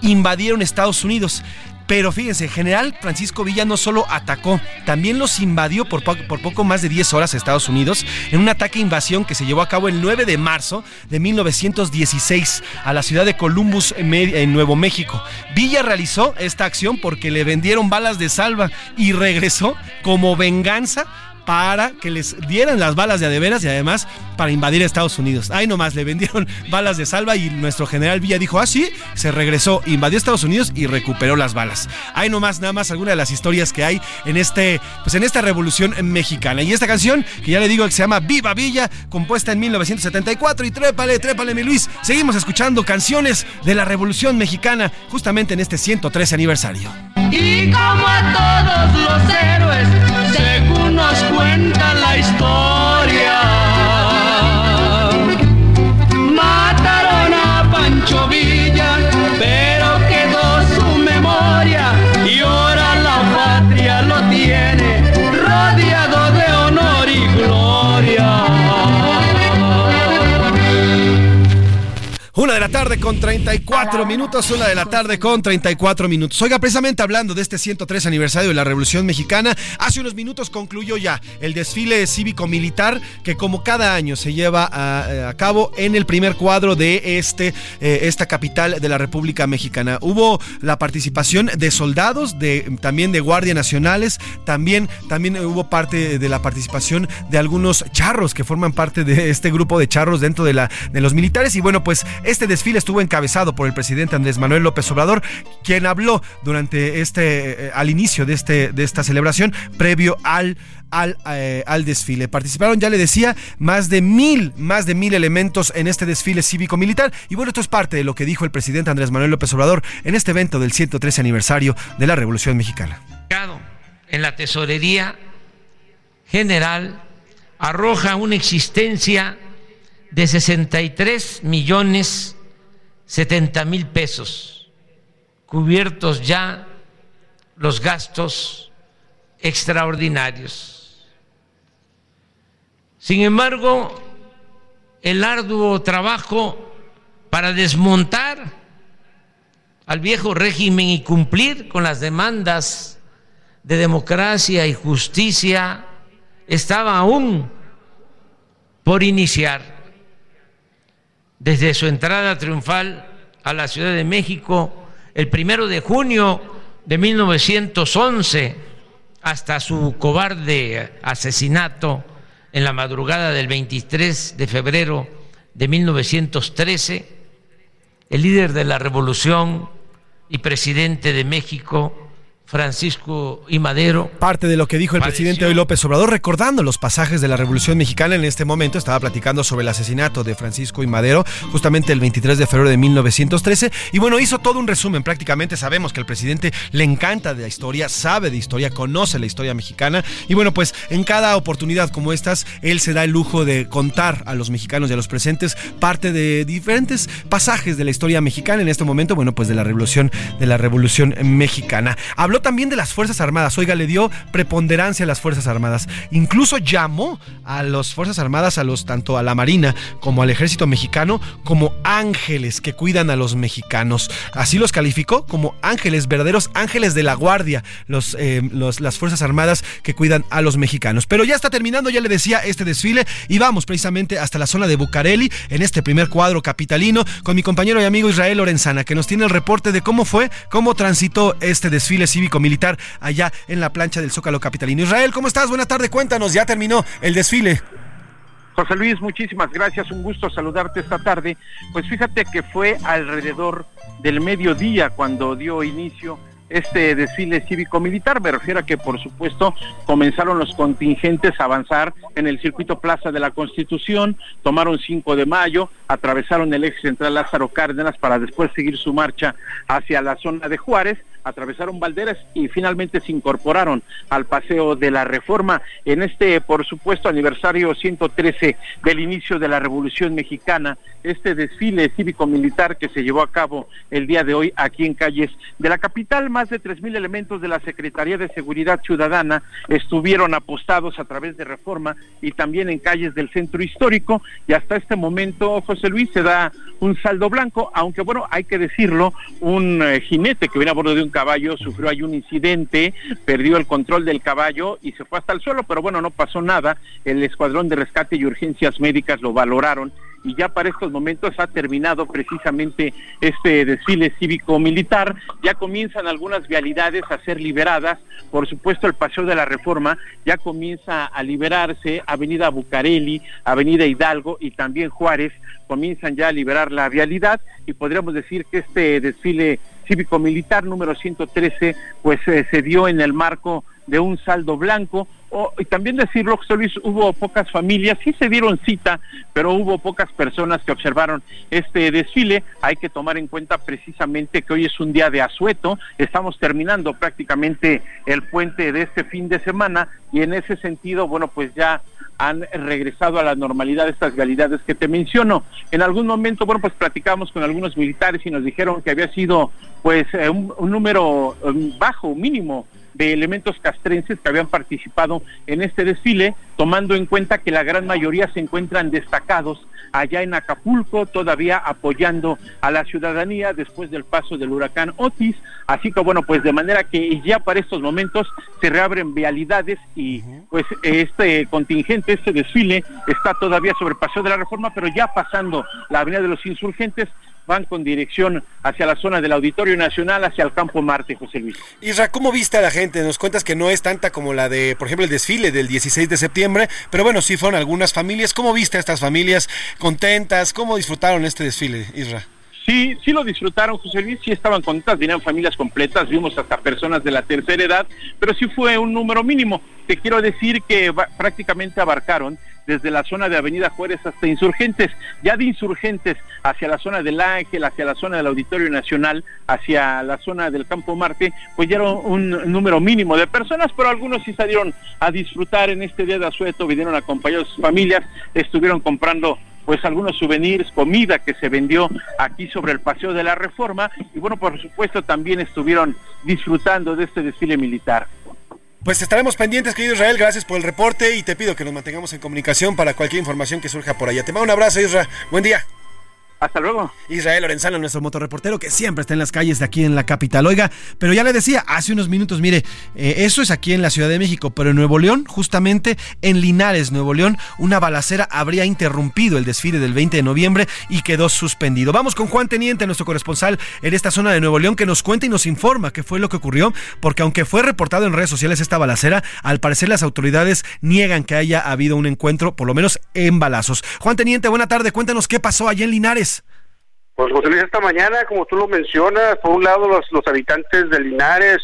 [SPEAKER 4] invadieron Estados Unidos Pero fíjense, general Francisco Villa no solo atacó, también los invadió por, por poco más de 10 horas a Estados Unidos en un ataque invasión que se llevó a cabo el 9 de marzo de 1916 a la ciudad de Columbus en Nuevo México. Villa realizó esta acción porque le vendieron balas de salva y regresó como venganza para que les dieran las balas de adeveras y además para invadir Estados Unidos. Ahí nomás le vendieron [laughs] balas de salva y nuestro general Villa dijo, ah, sí, se regresó, invadió Estados Unidos y recuperó las balas. Ahí nomás, nada más alguna de las historias que hay en este, pues en esta revolución mexicana. Y esta canción, que ya le digo que se llama Viva Villa, compuesta en 1974 y trépale, trépale mi Luis. Seguimos escuchando canciones de la revolución mexicana justamente en este 113 aniversario.
[SPEAKER 16] Y como a todos los héroes, nos cuenta la historia,
[SPEAKER 4] Una de la tarde con 34 minutos, una de la tarde con 34 minutos. Oiga, precisamente hablando de este 103 aniversario de la Revolución Mexicana, hace unos minutos concluyó ya el desfile cívico-militar que como cada año se lleva a, cabo en el primer cuadro de este, eh, esta capital de la República Mexicana. Hubo la participación de soldados, de, también de guardias nacionales, también, también hubo parte de la participación de algunos charros que forman parte de este grupo de charros dentro de, la, de los militares. Y bueno, pues este desfile estuvo encabezado por el presidente Andrés Manuel López Obrador, quien habló durante este, eh, al inicio de, este, de esta celebración, previo al al, eh, al, desfile. Participaron, ya le decía, más de mil, más de mil elementos en este desfile cívico-militar. Y bueno, esto es parte de lo que dijo el presidente Andrés Manuel López Obrador en este evento del 113 aniversario de la Revolución Mexicana.
[SPEAKER 19] En la tesorería general arroja una existencia de 63 millones 70 mil pesos, cubiertos ya los gastos extraordinarios. Sin embargo, el arduo trabajo para desmontar al viejo régimen y cumplir con las demandas de democracia y justicia estaba aún por iniciar desde su entrada triunfal a la Ciudad de México el primero de junio de 1911 hasta su cobarde asesinato en la madrugada del 23 de febrero de 1913, el líder de la revolución y presidente de México, Francisco y Madero.
[SPEAKER 4] Parte de lo que dijo el presidente hoy López Obrador, recordando los pasajes de la Revolución Mexicana en este momento, estaba platicando sobre el asesinato de Francisco y Madero, justamente el 23 de febrero de 1913, y bueno, hizo todo un resumen, prácticamente sabemos que al presidente le encanta de la historia, sabe de historia, conoce la historia mexicana, y bueno, pues en cada oportunidad como estas, él se da el lujo de contar a los mexicanos y a los presentes parte de diferentes pasajes de la historia mexicana, en este momento, bueno, pues de la Revolución, de la Revolución Mexicana. Habló también de las Fuerzas Armadas. Oiga, le dio preponderancia a las Fuerzas Armadas. Incluso llamó a las Fuerzas Armadas, a los, tanto a la Marina como al Ejército Mexicano, como ángeles que cuidan a los mexicanos. Así los calificó como ángeles, verdaderos ángeles de la guardia, los, eh, las Fuerzas Armadas que cuidan a los mexicanos. Pero ya está terminando, ya le decía, este desfile y vamos precisamente hasta la zona de Bucareli, en este primer cuadro capitalino, con mi compañero y amigo Israel Lorenzana, que nos tiene el reporte de cómo fue, cómo transitó este desfile cívico militar allá en la plancha del Zócalo Capitalino. Israel, ¿cómo estás? Buenas tardes, cuéntanos, ya terminó el desfile.
[SPEAKER 20] José Luis, muchísimas gracias, un gusto saludarte esta tarde. Pues fíjate que fue alrededor del mediodía cuando dio inicio este desfile cívico-militar. Me refiero a que, por supuesto, comenzaron los contingentes a avanzar en el circuito Plaza de la Constitución, tomaron 5 de mayo, atravesaron el eje central Lázaro Cárdenas para después seguir su marcha hacia la zona de Juárez atravesaron Valderas y finalmente se incorporaron al Paseo de la Reforma en este, por supuesto, aniversario 113 del inicio de la Revolución Mexicana, este desfile cívico-militar que se llevó a cabo el día de hoy aquí en calles de la capital. De tres mil elementos de la Secretaría de Seguridad Ciudadana estuvieron apostados a través de Reforma y también en calles del centro histórico y hasta este momento, José Luis, se da un saldo blanco, aunque bueno, hay que decirlo, un eh, jinete que viene a bordo de un caballo sufrió ahí un incidente, perdió el control del caballo y se fue hasta el suelo, pero bueno, no pasó nada. El escuadrón de rescate y urgencias médicas lo valoraron y ya para estos momentos ha terminado precisamente este desfile cívico-militar. Ya comienzan algunas vialidades a ser liberadas. Por supuesto, el Paseo de la Reforma ya comienza a liberarse. Avenida Bucareli, Avenida Hidalgo y también Juárez comienzan ya a liberar la vialidad y podríamos decir que este desfile cívico-militar número 113 pues eh, se dio en el marco de un saldo blanco y también decirlo, José Luis, hubo pocas familias, sí se dieron cita, pero hubo pocas personas que observaron este desfile. Hay que tomar en cuenta precisamente que hoy es un día de asueto, estamos terminando prácticamente el puente de este fin de semana y en ese sentido, bueno, pues ya han regresado a la normalidad estas realidades que te menciono. En algún momento, bueno, pues platicamos con algunos militares y nos dijeron que había sido pues eh, un, número um, bajo, mínimo de elementos castrenses que habían participado en este desfile, tomando en cuenta que la gran mayoría se encuentran destacados allá en Acapulco, todavía apoyando a la ciudadanía después del paso del huracán Otis. Así que bueno, pues de manera que ya para estos momentos se reabren vialidades y pues este contingente, este desfile está todavía sobre el Paseo de la Reforma, pero ya pasando la Avenida de los Insurgentes, van con dirección hacia la zona del Auditorio Nacional, hacia el Campo Marte, José Luis.
[SPEAKER 4] Isra, ¿cómo viste a la gente? Nos cuentas que no es tanta como la de, por ejemplo, el desfile del 16 de septiembre, pero bueno, sí fueron algunas familias. ¿Cómo viste a estas familias contentas? ¿Cómo disfrutaron este desfile, Isra?
[SPEAKER 20] Sí, sí lo disfrutaron, José Luis, sí estaban contentas, vinieron familias completas, vimos hasta personas de la tercera edad, pero sí fue un número mínimo. Te quiero decir que prácticamente abarcaron desde la zona de Avenida Juárez hasta Insurgentes, ya de Insurgentes hacia la zona del Ángel, hacia la zona del Auditorio Nacional, hacia la zona del Campo Marte, pues ya era un número mínimo de personas, pero algunos sí salieron a disfrutar en este día de asueto, vinieron acompañados sus familias, estuvieron comprando pues algunos souvenirs, comida que se vendió aquí sobre el Paseo de la Reforma y bueno, por supuesto también estuvieron disfrutando de este desfile militar.
[SPEAKER 4] Pues estaremos pendientes, querido Israel. Gracias por el reporte y te pido que nos mantengamos en comunicación para cualquier información que surja por allá. Te mando un abrazo, Israel. Buen día.
[SPEAKER 20] Hasta luego.
[SPEAKER 4] Israel Lorenzano, nuestro motorreportero que siempre está en las calles de aquí en la capital. Oiga, pero ya le decía hace unos minutos, mire, eh, eso es aquí en la Ciudad de México, pero en Nuevo León, justamente en Linares, Nuevo León, una balacera habría interrumpido el desfile del 20 de noviembre y quedó suspendido. Vamos con Juan Teniente, nuestro corresponsal en esta zona de Nuevo León, que nos cuenta y nos informa qué fue lo que ocurrió, porque aunque fue reportado en redes sociales esta balacera, al parecer las autoridades niegan que haya habido un encuentro, por lo menos en balazos. Juan Teniente, buena tarde, cuéntanos qué pasó allá en Linares.
[SPEAKER 21] Pues José Luis, esta mañana, como tú lo mencionas, por un lado los, los habitantes de Linares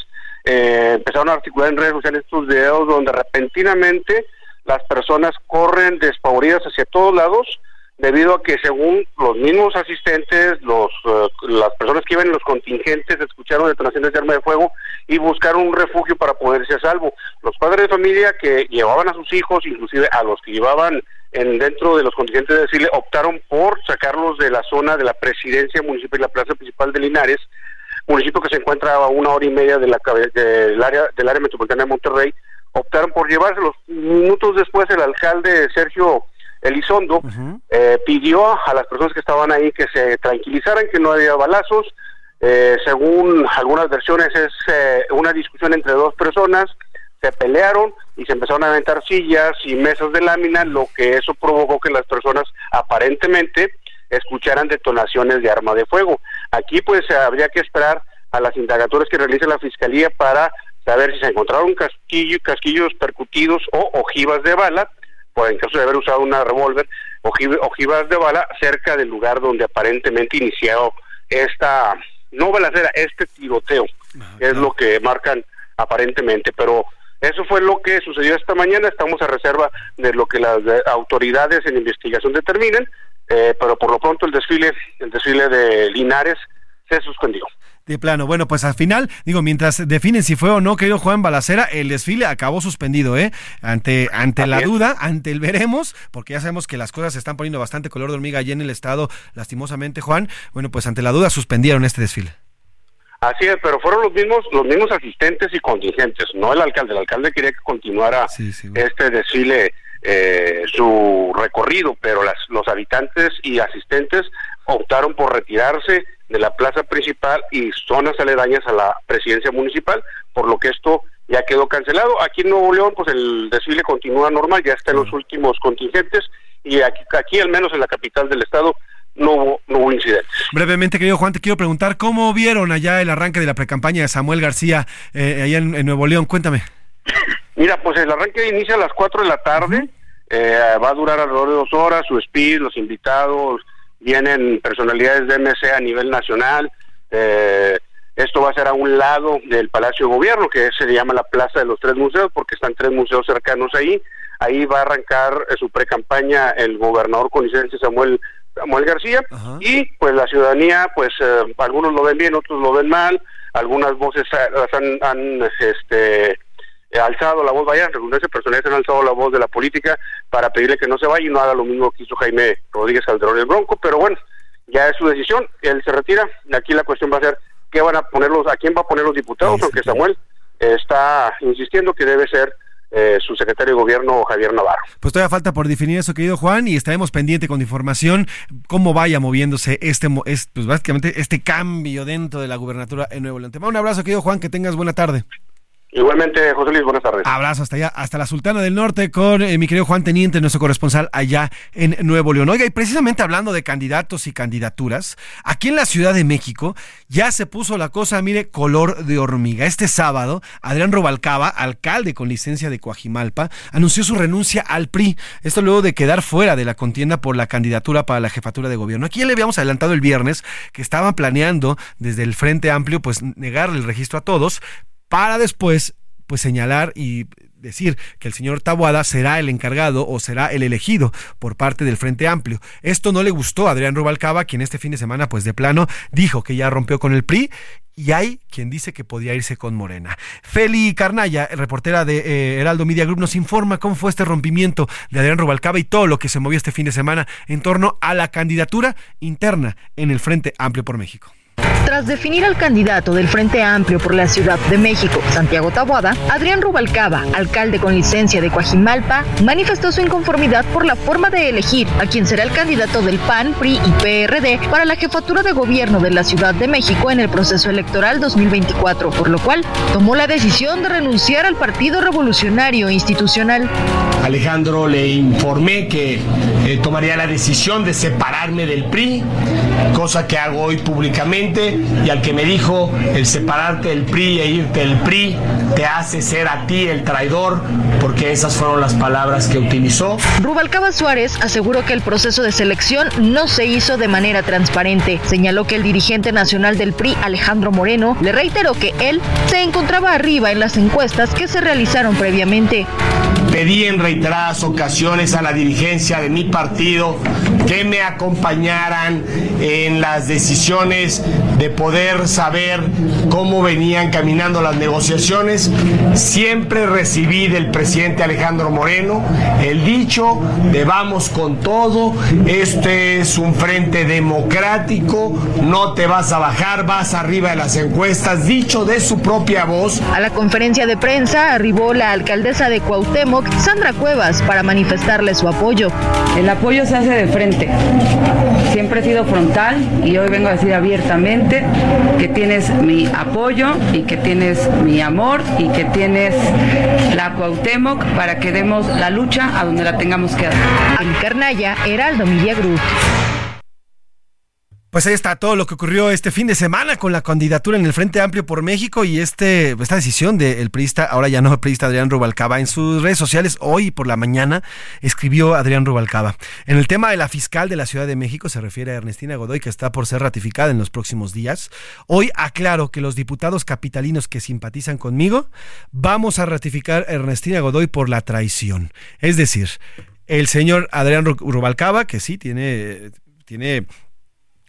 [SPEAKER 21] eh, empezaron a articular en redes sociales estos videos donde repentinamente las personas corren despavoridas hacia todos lados debido a que según los mismos asistentes, los eh, las personas que iban en los contingentes escucharon detonaciones de arma de fuego y buscaron un refugio para ponerse a salvo. Los padres de familia que llevaban a sus hijos, inclusive a los que llevaban en, dentro de los contingentes de Chile optaron por sacarlos de la zona de la presidencia municipal y la plaza principal de Linares, municipio que se encuentra a una hora y media de la, del, área, del área metropolitana de Monterrey, optaron por llevárselos. Minutos después el alcalde Sergio Elizondo eh, pidió a las personas que estaban ahí que se tranquilizaran, que no había balazos. Eh, según algunas versiones es eh, una discusión entre dos personas se pelearon y se empezaron a aventar sillas y mesas de lámina, lo que eso provocó que las personas aparentemente escucharan detonaciones de arma de fuego. Aquí pues habría que esperar a las indagaturas que realice la fiscalía para saber si se encontraron casquillo, casquillos percutidos o ojivas de bala, por en caso de haber usado una revólver, ojivas de bala cerca del lugar donde aparentemente inició esta, no balacera, este tiroteo, es lo que marcan aparentemente, pero eso fue lo que sucedió esta mañana. Estamos a reserva de lo que las autoridades en investigación determinen, eh, pero por lo pronto el desfile, el desfile de Linares se suspendió.
[SPEAKER 4] De plano, bueno, pues al final, digo, mientras definen si fue o no, querido Juan Balacera, el desfile acabó suspendido, ¿eh? Ante, ante la duda, ante el veremos, porque ya sabemos que las cosas se están poniendo bastante color de hormiga allí en el estado, lastimosamente, Juan. Bueno, pues ante la duda suspendieron este desfile.
[SPEAKER 21] Así es, pero fueron los mismos los mismos asistentes y contingentes, no el alcalde. El alcalde quería que continuara este desfile, eh, su recorrido, pero las, los habitantes y asistentes optaron por retirarse de la plaza principal y zonas aledañas a la presidencia municipal, por lo que esto ya quedó cancelado. Aquí en Nuevo León, pues el desfile continúa normal, ya está en los últimos contingentes y aquí, aquí al menos en la capital del estado no hubo, no hubo incidentes.
[SPEAKER 4] Brevemente, querido Juan, te quiero preguntar, ¿cómo vieron allá el arranque de la precampaña de Samuel García eh, allá en, Nuevo León? Cuéntame.
[SPEAKER 21] Mira, pues el arranque inicia a las 4 de la tarde, eh, va a durar alrededor de dos horas, su speed, los invitados, vienen personalidades de MC a nivel nacional, eh, esto va a ser a un lado del Palacio de Gobierno, que se llama la Plaza de los Tres Museos, porque están tres museos cercanos ahí. Ahí va a arrancar eh, su pre-campaña el gobernador con licencia Samuel Samuel García. Y pues la ciudadanía pues eh, algunos lo ven bien otros lo ven mal. Algunas voces han, han este alzado la voz vaya redundancia personales han alzado la voz de la política para pedirle que no se vaya y no haga lo mismo que hizo Jaime Rodríguez Calderón el Bronco pero bueno ya es su decisión él se retira aquí la cuestión va a ser qué van a poner los a quién va a poner los diputados aunque Samuel está insistiendo que debe ser eh, su secretario de gobierno Javier Navarro.
[SPEAKER 4] Pues todavía falta por definir eso, querido Juan, y estaremos pendiente con información cómo vaya moviéndose este, pues básicamente este cambio dentro de la gubernatura en Nuevo León. Un abrazo, querido Juan, que tengas buena tarde.
[SPEAKER 21] Igualmente, José Luis, buenas tardes.
[SPEAKER 4] Abrazo hasta allá, hasta la Sultana del Norte con eh, mi querido Juan Teniente, nuestro corresponsal allá en Nuevo León. Oiga, y precisamente hablando de candidatos y candidaturas, aquí en la Ciudad de México ya se puso la cosa, mire, color de hormiga. Este sábado, Adrián Robalcaba, alcalde con licencia de Coajimalpa, anunció su renuncia al PRI. Esto luego de quedar fuera de la contienda por la candidatura para la jefatura de gobierno. Aquí ya le habíamos adelantado el viernes que estaban planeando desde el Frente Amplio, pues negarle el registro a todos, para después pues señalar y decir que el señor Tabuada será el encargado o será el elegido por parte del Frente Amplio. Esto no le gustó a Adrián Rubalcaba, quien este fin de semana, pues de plano, dijo que ya rompió con el PRI y hay quien dice que podía irse con Morena. Feli Carnaya, reportera de eh, Heraldo Media Group, nos informa cómo fue este rompimiento de Adrián Rubalcaba y todo lo que se movió este fin de semana en torno a la candidatura interna en el Frente Amplio por México.
[SPEAKER 22] Tras definir al candidato del Frente Amplio por la Ciudad de México, Santiago Taboada, Adrián Rubalcaba, alcalde con licencia de Coajimalpa, manifestó su inconformidad por la forma de elegir a quien será el candidato del PAN, PRI y PRD para la jefatura de gobierno de la Ciudad de México en el proceso electoral 2024, por lo cual tomó la decisión de renunciar al Partido Revolucionario Institucional.
[SPEAKER 23] Alejandro le informé que eh, tomaría la decisión de separarme del PRI, cosa que hago hoy públicamente y al que me dijo el separarte del PRI e irte del PRI te hace ser a ti el traidor, porque esas fueron las palabras que utilizó.
[SPEAKER 22] Rubalcaba Suárez aseguró que el proceso de selección no se hizo de manera transparente. Señaló que el dirigente nacional del PRI, Alejandro Moreno, le reiteró que él se encontraba arriba en las encuestas que se realizaron previamente.
[SPEAKER 23] Pedí en reiteradas ocasiones a la dirigencia de mi partido que me acompañaran en las decisiones de poder saber cómo venían caminando las negociaciones. Siempre recibí del presidente Alejandro Moreno el dicho de vamos con todo, este es un frente democrático, no te vas a bajar, vas arriba de las encuestas, dicho de su propia voz.
[SPEAKER 22] A la conferencia de prensa arribó la alcaldesa de Cuauhtémoc, Sandra Cuevas, para manifestarle su apoyo.
[SPEAKER 16] El apoyo se hace de frente. Siempre he sido frontal y hoy vengo a decir abiertamente que tienes mi apoyo y que tienes mi amor y que tienes la Cuauhtémoc para que demos la lucha a donde la tengamos que dar.
[SPEAKER 22] Carnaya, Heraldo Media Group.
[SPEAKER 4] Pues ahí está todo lo que ocurrió este fin de semana con la candidatura en el Frente Amplio por México y este, esta decisión del priista, ahora ya no el priista Adrián Rubalcaba. En sus redes sociales, hoy por la mañana, escribió Adrián Rubalcaba. En el tema de la fiscal de la Ciudad de México, se refiere a Ernestina Godoy, que está por ser ratificada en los próximos días. Hoy aclaro que los diputados capitalinos que simpatizan conmigo, vamos a ratificar a Ernestina Godoy por la traición. Es decir, el señor Adrián Rubalcaba, que sí tiene, tiene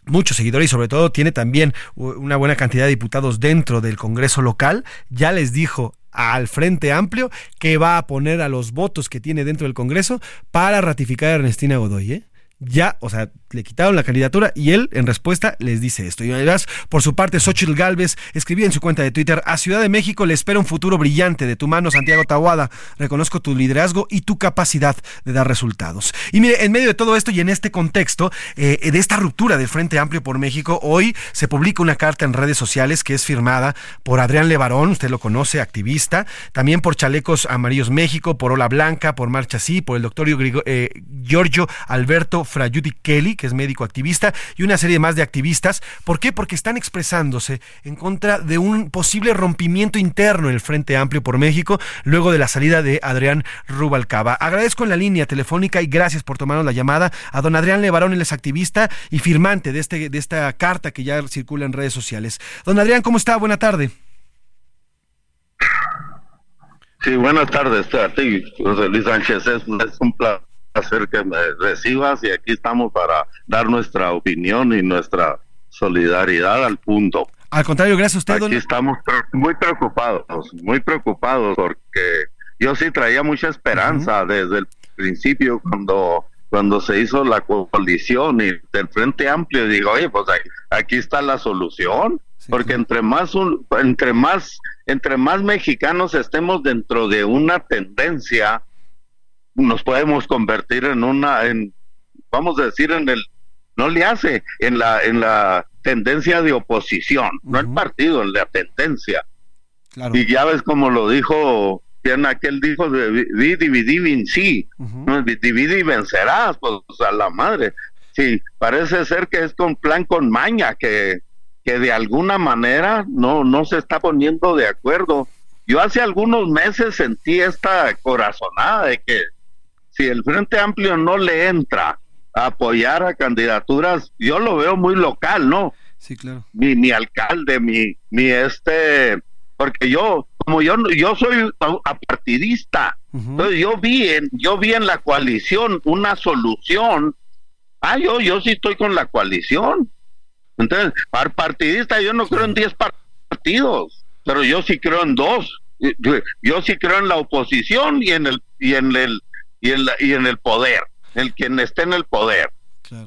[SPEAKER 4] muchos seguidores y sobre todo tiene también una buena cantidad de diputados dentro del Congreso local, ya les dijo al Frente Amplio que va a poner a los votos que tiene dentro del Congreso para ratificar a Ernestina Godoy. ¿eh? Ya, o sea, le quitaron la candidatura y él en respuesta les dice esto. Y además, por su parte, Xochitl Galvez escribió en su cuenta de Twitter, a Ciudad de México le espera un futuro brillante de tu mano, Santiago Tahuada. Reconozco tu liderazgo y tu capacidad de dar resultados. Y mire, en medio de todo esto y en este contexto, eh, de esta ruptura del Frente Amplio por México, hoy se publica una carta en redes sociales que es firmada por Adrián Levarón, usted lo conoce, activista, también por Chalecos Amarillos México, por Ola Blanca, por Marcha Sí, por el doctor eh, Giorgio Alberto Frayuti Kelly, que es médico activista, y una serie más de activistas. ¿Por qué? Porque están expresándose en contra de un posible rompimiento interno en el Frente Amplio por México luego de la salida de Adrián Rubalcaba. Agradezco en la línea telefónica y gracias por tomarnos la llamada a don Adrián Levarón, él es activista y firmante de, este, de esta carta que ya circula en redes sociales. Don Adrián, ¿cómo está? Buena tarde.
[SPEAKER 24] Sí, buenas tardes a ti, José Luis Sánchez. Es, un placer que me recibas y aquí estamos para dar nuestra opinión y nuestra solidaridad al punto.
[SPEAKER 4] Al contrario, gracias a usted.
[SPEAKER 24] Aquí estamos muy preocupados, muy preocupados porque yo sí traía mucha esperanza desde el principio cuando cuando se hizo la coalición y del Frente Amplio digo, oye, pues aquí, está la solución, porque entre más entre más entre más mexicanos estemos dentro de una tendencia, nos podemos convertir en una, en, vamos a decir, en el, no le hace, en la, en la tendencia de oposición, no el partido, en la tendencia. Y ya ves como lo dijo, quien aquel dijo, divide, divide, vencí, divide y vencerás, pues a la madre. Sí, parece ser que es con plan con maña que que de alguna manera no, no se está poniendo de acuerdo. Yo hace algunos meses sentí esta corazonada de que si el Frente Amplio no le entra a apoyar a candidaturas, yo lo veo muy local, ¿no?
[SPEAKER 4] Sí, claro.
[SPEAKER 24] Mi, mi alcalde, mi, mi este, porque yo, como yo, yo soy apartidista, entonces yo vi en, yo vi en la coalición una solución. Ah, yo, yo sí estoy con la coalición entonces, para partidista yo no creo en 10 partidos, pero yo sí creo en dos. Yo sí creo en la oposición y en el y en el y en, y en el poder, el quien esté en el poder.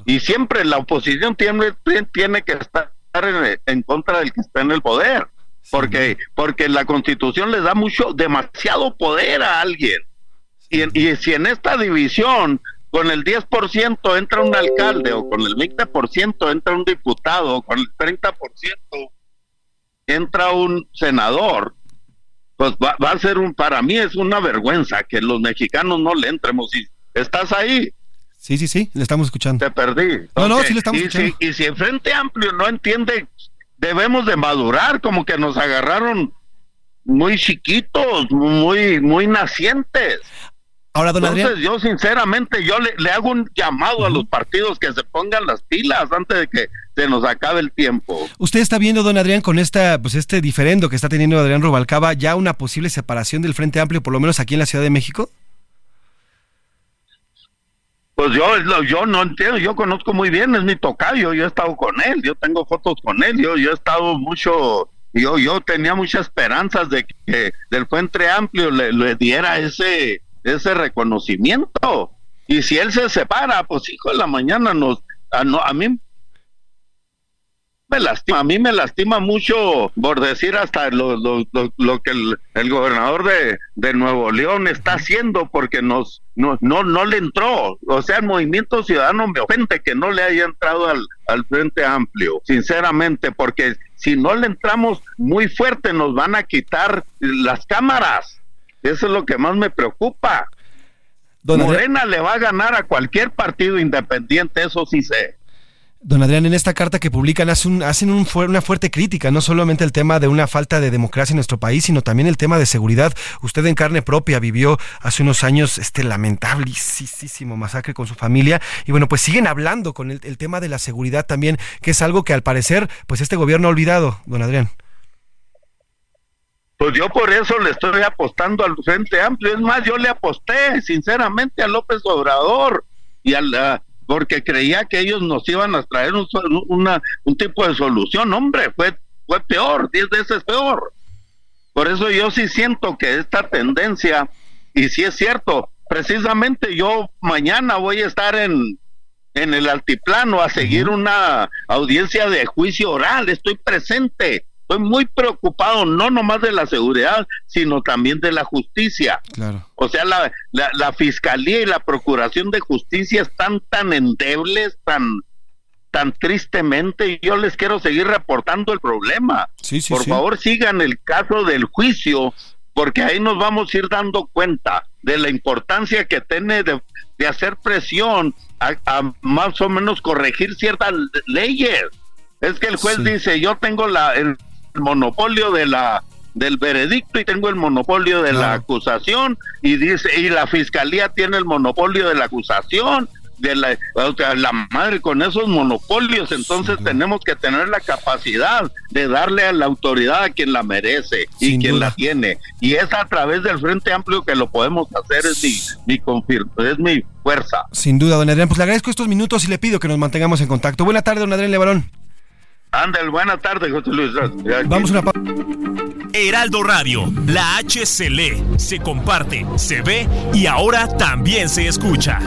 [SPEAKER 24] Y siempre la oposición tiene, tiene que estar en, contra del que está en el poder, porque porque la Constitución le da mucho demasiado poder a alguien. Y, y si en esta división con el 10% entra un alcalde o con el 20% entra un diputado o con el 30% entra un senador, pues va, a ser un, para mí es una vergüenza que los mexicanos no le entremos. Estás ahí.
[SPEAKER 4] Sí, sí, sí, le estamos escuchando.
[SPEAKER 24] Te perdí.
[SPEAKER 4] No, no, sí le estamos
[SPEAKER 24] y
[SPEAKER 4] escuchando.
[SPEAKER 24] Si, y si el Frente Amplio no entiende, debemos de madurar, como que nos agarraron muy chiquitos, muy, muy nacientes.
[SPEAKER 4] Ahora, don
[SPEAKER 24] Entonces, yo sinceramente, yo le, hago un llamado a los partidos que se pongan las pilas antes de que se nos acabe el tiempo.
[SPEAKER 4] ¿Usted está viendo, don Adrián, con esta, pues este diferendo que está teniendo Adrián Rubalcaba, ya una posible separación del Frente Amplio, por lo menos aquí en la Ciudad de México?
[SPEAKER 24] Pues yo, yo no entiendo, yo conozco muy bien, es mi tocayo, yo he estado con él, yo tengo fotos con él, yo, yo he estado mucho, yo, yo tenía muchas esperanzas de que del Frente Amplio le diera ese ese reconocimiento. Y si él se separa, pues hijo de la mañana nos a, no, a mí me lastima, a mí me lastima mucho por decir hasta lo, lo, lo, que el, gobernador de, de, Nuevo León está haciendo porque nos no, no, no le entró, o sea, el movimiento ciudadano me ofende que no le haya entrado al, al Frente Amplio, sinceramente, porque si no le entramos muy fuerte nos van a quitar las cámaras eso es lo que más me preocupa. Morena le va a ganar a cualquier partido independiente, eso sí sé.
[SPEAKER 4] Don Adrián, en esta carta que publican hacen, hacen una fuerte crítica, no solamente el tema de una falta de democracia en nuestro país, sino también el tema de seguridad. Usted en carne propia vivió hace unos años este lamentabilísimo masacre con su familia y bueno, pues siguen hablando con el, el tema de la seguridad también, que es algo que al parecer pues este gobierno ha olvidado, don Adrián.
[SPEAKER 24] Pues yo por eso le estoy apostando al Frente Amplio. Es más, yo le aposté sinceramente a López Obrador y a porque creía que ellos nos iban a traer un, una, un tipo de solución. Hombre, fue, fue peor, diez veces peor. Por eso yo sí siento que esta tendencia, y si es cierto, precisamente yo mañana voy a estar en, en el altiplano a seguir una audiencia de juicio oral. Estoy presente. Estoy muy preocupado, no nomás de la seguridad, sino también de la justicia.
[SPEAKER 4] Claro.
[SPEAKER 24] O sea, la, la, la fiscalía y la procuración de justicia están tan endebles, tan, tan tristemente, y yo les quiero seguir reportando el problema.
[SPEAKER 4] Sí, sí,
[SPEAKER 24] Por
[SPEAKER 4] sí.
[SPEAKER 24] favor, sigan el caso del juicio, porque ahí nos vamos a ir dando cuenta de la importancia que tiene de, de hacer presión a, a más o menos corregir ciertas leyes. Es que el juez
[SPEAKER 4] Sí.
[SPEAKER 24] dice, yo tengo la, el monopolio de la del veredicto y tengo el monopolio de la acusación y dice y la fiscalía tiene el monopolio de la acusación de la, o sea, la madre con esos monopolios entonces tenemos que tener la capacidad de darle a la autoridad a quien la merece y
[SPEAKER 4] Sin
[SPEAKER 24] quien
[SPEAKER 4] duda.
[SPEAKER 24] la tiene y es a través del frente amplio que lo podemos hacer es mi mi es mi fuerza
[SPEAKER 4] Sin duda, don Adrián. Pues le agradezco estos minutos y le pido que nos mantengamos en contacto. Buena tarde, don Adrián Levarón.
[SPEAKER 24] Ándale, buena tarde José Luis
[SPEAKER 4] Vamos a una.
[SPEAKER 25] Heraldo Radio, la H se lee, se comparte, se ve y ahora también se escucha.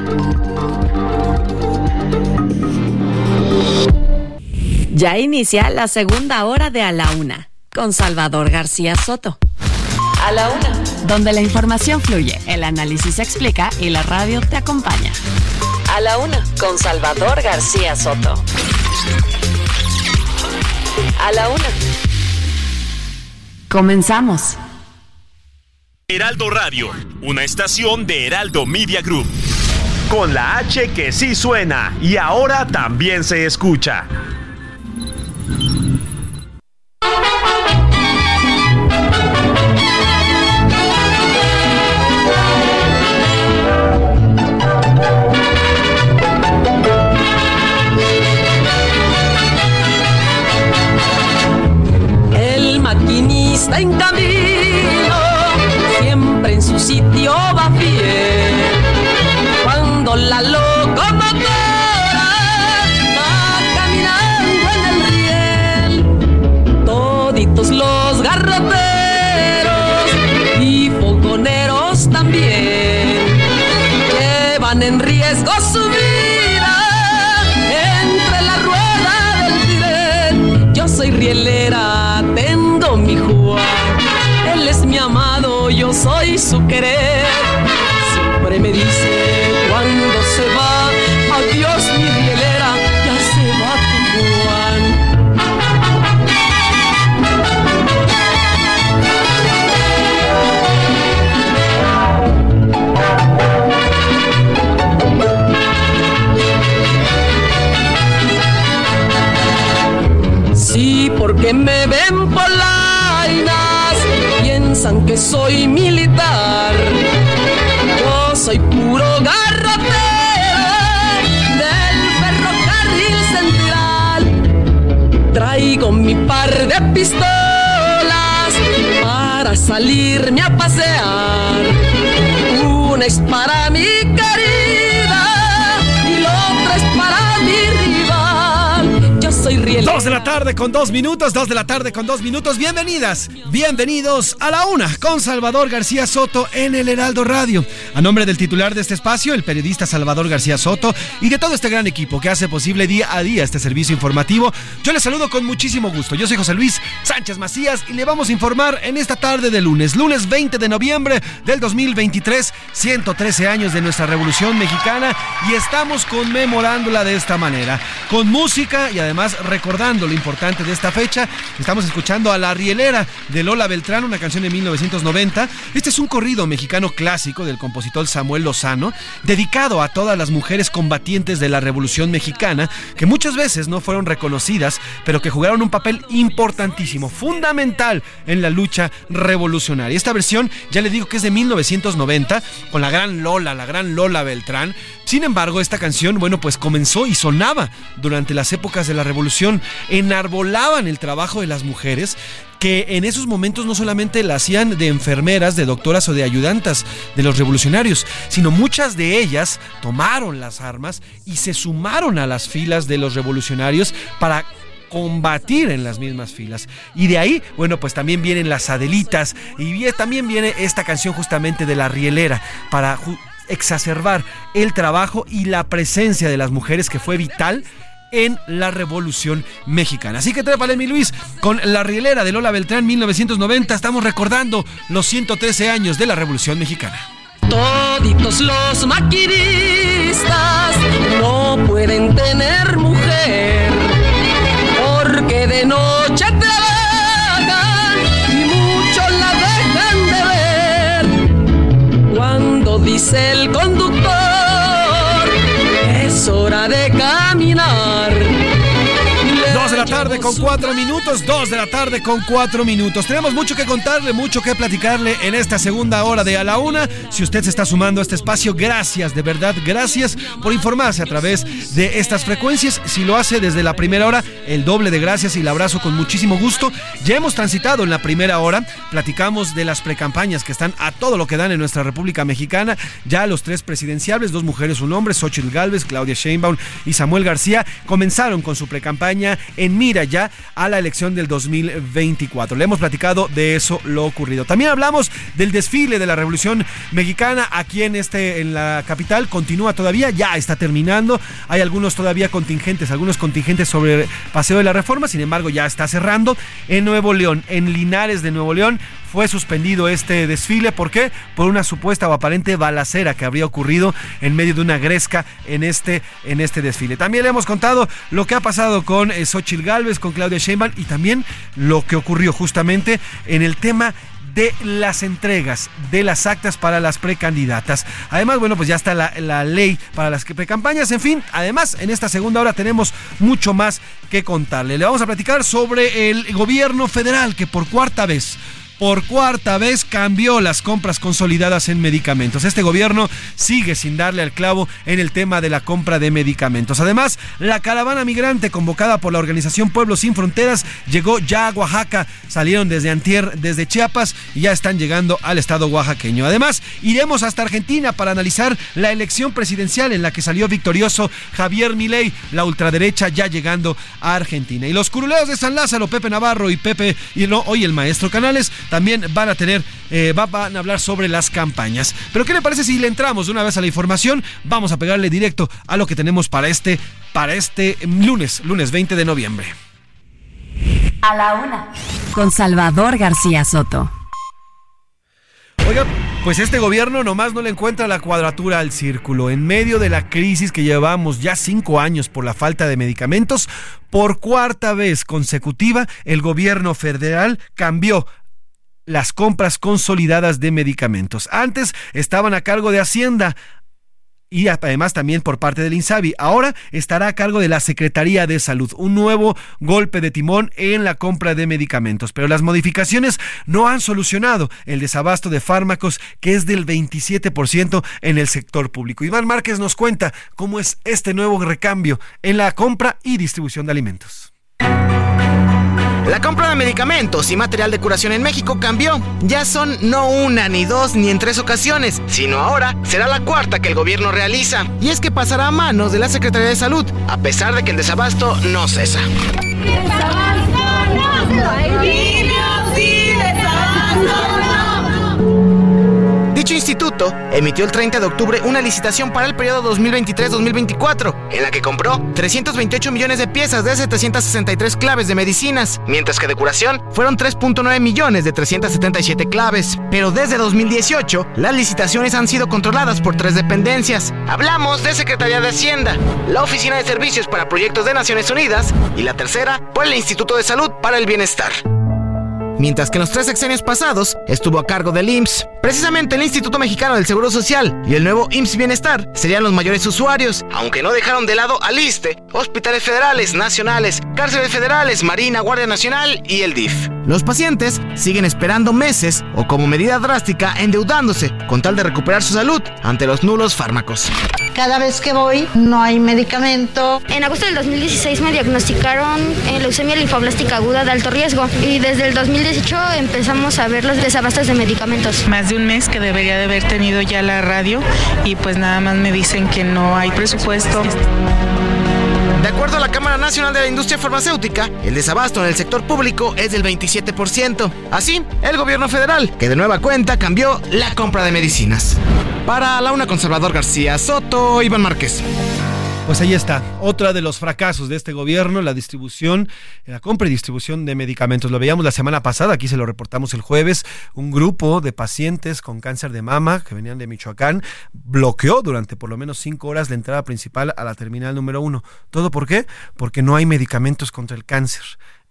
[SPEAKER 5] Ya inicia la segunda hora de A la Una con Salvador García Soto. A la Una. Donde la información fluye, el análisis se explica y la radio te acompaña. A la Una con Salvador García Soto. A la Una. Comenzamos.
[SPEAKER 25] Heraldo Radio, una estación de Heraldo Media Group. Con la H que sí suena y ahora también se escucha.
[SPEAKER 16] Venga su querer. Siempre me dice que soy militar. Yo soy puro garrotero del ferrocarril central. Traigo mi par de pistolas para salirme a pasear. Una es para mi
[SPEAKER 4] Dos de la tarde con dos minutos, dos de la tarde con dos minutos. Bienvenidas, bienvenidos a la una con Salvador García Soto en el Heraldo Radio. A nombre del titular de este espacio, el periodista Salvador García Soto, y de todo este gran equipo que hace posible día a día este servicio informativo, yo les saludo con muchísimo gusto. Yo soy José Luis Sánchez Macías y le vamos a informar en esta tarde de lunes, lunes 20 de noviembre del 2023, 113 años de nuestra Revolución Mexicana y estamos conmemorándola de esta manera, con música y además recordando lo importante de esta fecha. Estamos escuchando a La Rielera de Lola Beltrán, una canción de 1990. Este es un corrido mexicano clásico del compositor Samuel Lozano, dedicado a todas las mujeres combatientes de la Revolución Mexicana, que muchas veces no fueron reconocidas, pero que jugaron un papel importantísimo, fundamental en la lucha revolucionaria. Esta versión, ya le digo que es de 1990, con la gran Lola, la gran Lola Beltrán. Sin embargo, esta canción, bueno, pues comenzó y sonaba durante las épocas de la revolución, enarbolaban el trabajo de las mujeres que en esos momentos no solamente la hacían de enfermeras, de doctoras o de ayudantas de los revolucionarios, sino muchas de ellas tomaron las armas y se sumaron a las filas de los revolucionarios para combatir en las mismas filas. Y de ahí, bueno, pues también vienen las Adelitas y también viene esta canción justamente de la Rielera para exacerbar el trabajo y la presencia de las mujeres que fue vital en la Revolución Mexicana. Así que trépale, mi Luis, con la rielera de Lola Beltrán 1990 estamos recordando los 113 años de la Revolución Mexicana.
[SPEAKER 16] Toditos los maquinistas no pueden tener mujer porque de noche trabajan y muchos la dejan de ver. Cuando dice el conductor es hora de caminar.
[SPEAKER 4] Tarde con cuatro minutos, dos de la tarde con cuatro minutos. Tenemos mucho que contarle, mucho que platicarle en esta segunda hora de A la Una. Si usted se está sumando a este espacio, gracias, de verdad, gracias por informarse a través de estas frecuencias. Si lo hace desde la primera hora, el doble de gracias y el abrazo con muchísimo gusto. Ya hemos transitado en la primera hora, platicamos de las precampañas que están a todo lo que dan en nuestra República Mexicana. Ya los tres presidenciables, dos mujeres, un hombre, Xochitl Galvez, Claudia Sheinbaum y Samuel García, comenzaron con su precampaña en mira ya a la elección del 2024. Le hemos platicado de eso lo ocurrido. También hablamos del desfile de la Revolución Mexicana aquí en este en la capital. Continúa todavía, ya está terminando. Hay algunos todavía contingentes, algunos contingentes sobre Paseo de la Reforma, sin embargo ya está cerrando. En Nuevo León, en Linares de Nuevo León, fue suspendido este desfile. ¿Por qué? Por una supuesta o aparente balacera que habría ocurrido en medio de una gresca en este, en este desfile. También le hemos contado lo que ha pasado con eh, Xochitl Galvez, con Claudia Sheinbaum y también lo que ocurrió justamente en el tema de las entregas de las actas para las precandidatas. Además, bueno, pues ya está la, la ley para las precampañas. En fin, además, en esta segunda hora tenemos mucho más que contarle. Le vamos a platicar sobre el gobierno federal que por cuarta vez por cuarta vez cambió las compras consolidadas en medicamentos. Este gobierno sigue sin darle al clavo en el tema de la compra de medicamentos. Además, la caravana migrante convocada por la organización Pueblos Sin Fronteras llegó ya a Oaxaca. Salieron desde Antier, desde Chiapas y ya están llegando al estado oaxaqueño. Además, iremos hasta Argentina para analizar la elección presidencial en la que salió victorioso Javier Milei, la ultraderecha ya llegando a Argentina. Y los curuleos de San Lázaro, Pepe Navarro y Pepe y no, hoy el maestro Canales también van a tener, eh, van a hablar sobre las campañas. Pero ¿qué le parece si le entramos de una vez a la información? Vamos a pegarle directo a lo que tenemos para este, para este lunes, lunes 20 de noviembre.
[SPEAKER 5] A la una. Con Salvador García Soto.
[SPEAKER 4] Oiga, pues este gobierno nomás no le encuentra la cuadratura al círculo. En medio de la crisis que llevamos ya cinco años por la falta de medicamentos, por cuarta vez consecutiva, el gobierno federal cambió las compras consolidadas de medicamentos. Antes estaban a cargo de Hacienda y además también por parte del INSABI. Ahora estará a cargo de la Secretaría de Salud. Un nuevo golpe de timón en la compra de medicamentos. Pero las modificaciones no han solucionado el desabasto de fármacos que es del 27% en el sector público. Iván Márquez nos cuenta cómo es este nuevo recambio en la compra y distribución de alimentos.
[SPEAKER 26] La compra de medicamentos y material de curación en México cambió. Ya son no una, ni dos, ni en tres ocasiones, sino ahora será la cuarta que el gobierno realiza. Y es que pasará a manos de la Secretaría de Salud, a pesar de que el desabasto no cesa. Dicho instituto emitió el 30 de octubre una licitación para el periodo 2023-2024, en la que compró 328 millones de piezas de 763 claves de medicinas, mientras que de curación fueron 3.9 millones de 377 claves. Pero desde 2018, las licitaciones han sido controladas por tres dependencias. Hablamos de Secretaría de Hacienda, la Oficina de Servicios para Proyectos de Naciones Unidas y la tercera por el Instituto de Salud para el Bienestar mientras que en los tres sexenios pasados estuvo a cargo del IMSS. Precisamente el Instituto Mexicano del Seguro Social y el nuevo IMSS Bienestar serían los mayores usuarios, aunque no dejaron de lado al ISTE, hospitales federales, nacionales, cárceles federales, Marina, Guardia Nacional y el DIF. Los pacientes siguen esperando meses o como medida drástica endeudándose con tal de recuperar su salud ante los nulos fármacos.
[SPEAKER 27] Cada vez que voy no hay medicamento.
[SPEAKER 28] En agosto del 2016 me diagnosticaron eh, leucemia linfoblástica aguda de alto riesgo y desde el 2018 empezamos a ver los desabastos de medicamentos.
[SPEAKER 29] Más de un mes que debería de haber tenido ya la radio y pues nada más me dicen que no hay presupuesto.
[SPEAKER 26] De acuerdo a la Cámara Nacional de la Industria Farmacéutica, el desabasto en el sector público es del 27%. Así, el gobierno federal, que de nueva cuenta cambió la compra de medicinas. Para la una conservador García Soto, Iván Márquez.
[SPEAKER 4] Pues ahí está, otra de los fracasos de este gobierno, la distribución, la compra y distribución de medicamentos. Lo veíamos la semana pasada, aquí se lo reportamos el jueves, un grupo de pacientes con cáncer de mama que venían de Michoacán bloqueó durante por lo menos cinco horas la entrada principal a la terminal número uno. ¿Todo por qué? Porque no hay medicamentos contra el cáncer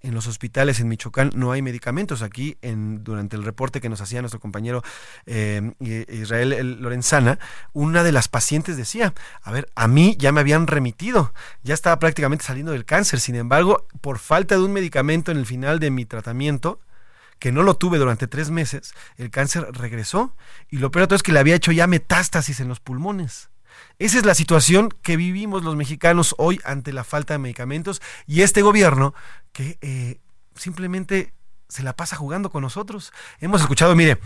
[SPEAKER 4] en los hospitales en Michoacán no hay medicamentos. Aquí, en, durante el reporte que nos hacía nuestro compañero eh, Israel Lorenzana, una de las pacientes decía, a ver, a mí ya me habían remitido, ya estaba prácticamente saliendo del cáncer, sin embargo, por falta de un medicamento en el final de mi tratamiento, que no lo tuve durante tres meses, el cáncer regresó y lo peor de todo es que le había hecho ya metástasis en los pulmones. Esa es la situación que vivimos los mexicanos hoy ante la falta de medicamentos y este gobierno que eh, simplemente se la pasa jugando con nosotros. Hemos escuchado, mire,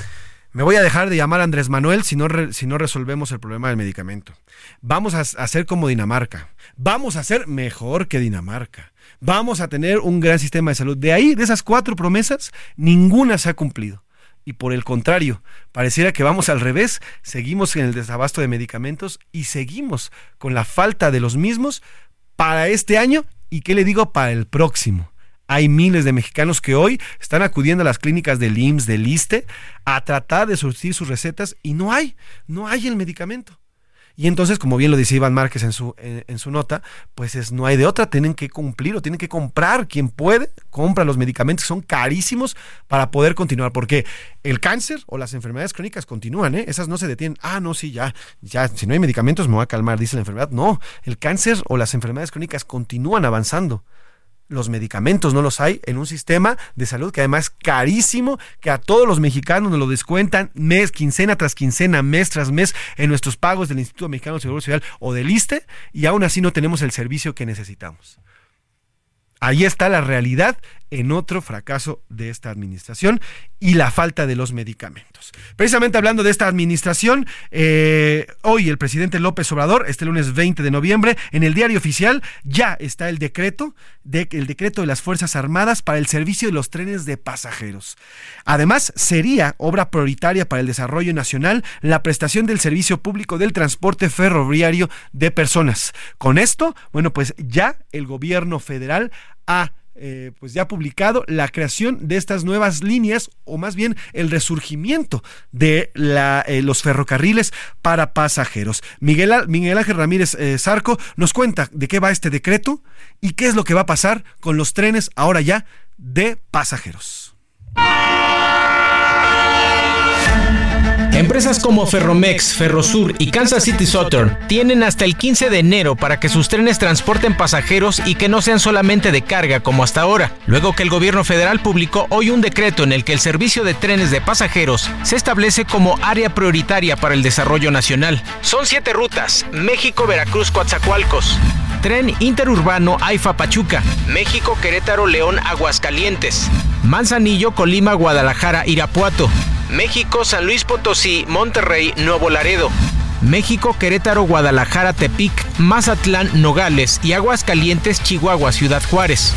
[SPEAKER 4] me voy a dejar de llamar a Andrés Manuel si no, si no resolvemos el problema del medicamento. Vamos a hacer como Dinamarca. Vamos a hacer mejor que Dinamarca. Vamos a tener un gran sistema de salud. De ahí, de esas cuatro promesas, ninguna se ha cumplido y por el contrario, pareciera que vamos al revés, seguimos en el desabasto de medicamentos y seguimos con la falta de los mismos para este año y qué le digo para el próximo. Hay miles de mexicanos que hoy están acudiendo a las clínicas del IMSS, del ISTE, a tratar de surtir sus recetas y no hay, no hay el medicamento. Y entonces, como bien lo dice Iván Márquez en su, en, su nota, pues es, no hay de otra, tienen que cumplir o tienen que comprar. Quien puede, compra los medicamentos, son carísimos para poder continuar. Porque el cáncer o las enfermedades crónicas continúan, ¿eh? esas no se detienen. Ah, no, sí, ya, ya, si no hay medicamentos me voy a calmar, dice la enfermedad. No, el cáncer o las enfermedades crónicas continúan avanzando los medicamentos no los hay en un sistema de salud que además es carísimo, que a todos los mexicanos nos lo descuentan mes, quincena tras quincena, mes tras mes en nuestros pagos del Instituto Mexicano de Seguro Social o del ISTE y aún así no tenemos el servicio que necesitamos. Ahí está la realidad en otro fracaso de esta administración y la falta de los medicamentos. Precisamente hablando de esta administración, eh, hoy el presidente López Obrador, este lunes 20 de noviembre, en el diario oficial ya está el decreto, de, el decreto de las Fuerzas Armadas para el servicio de los trenes de pasajeros. Además, sería obra prioritaria para el desarrollo nacional la prestación del servicio público del transporte ferroviario de personas. Con esto, bueno, pues ya el gobierno federal ha eh, pues ya publicado la creación de estas nuevas líneas o más bien el resurgimiento de eh, los ferrocarriles para pasajeros. Miguel, Miguel Ángel Ramírez eh, Zarco nos cuenta de qué va este decreto y qué es lo que va a pasar con los trenes ahora ya de pasajeros.
[SPEAKER 30] Empresas como Ferromex, Ferrosur y Kansas City Southern tienen hasta el 15 de enero para que sus trenes transporten pasajeros y que no sean solamente de carga como hasta ahora, luego que el gobierno federal publicó hoy un decreto en el que el servicio de trenes de pasajeros se establece como área prioritaria para el desarrollo nacional. Son siete rutas, México, Veracruz, Coatzacoalcos. Tren interurbano AIFA Pachuca, México, Querétaro, León, Aguascalientes. Manzanillo, Colima, Guadalajara, Irapuato. México, San Luis Potosí, Monterrey, Nuevo Laredo. México, Querétaro, Guadalajara, Tepic, Mazatlán, Nogales y Aguascalientes, Chihuahua, Ciudad Juárez.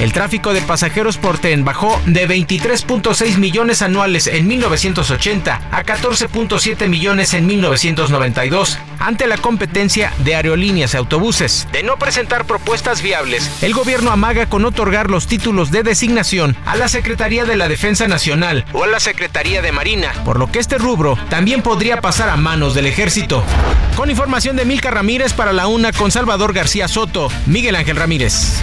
[SPEAKER 30] El tráfico de pasajeros por tren bajó de 23.6 millones anuales en 1980 a 14.7 millones en 1992, ante la competencia de aerolíneas y autobuses. De no presentar propuestas viables, el gobierno amaga con otorgar los títulos de designación a la Secretaría de la Defensa Nacional o a la Secretaría de Marina, por lo que este rubro también podría pasar a manos del ejército. Con información de Milka Ramírez para la UNA con Salvador García Soto, Miguel Ángel Ramírez.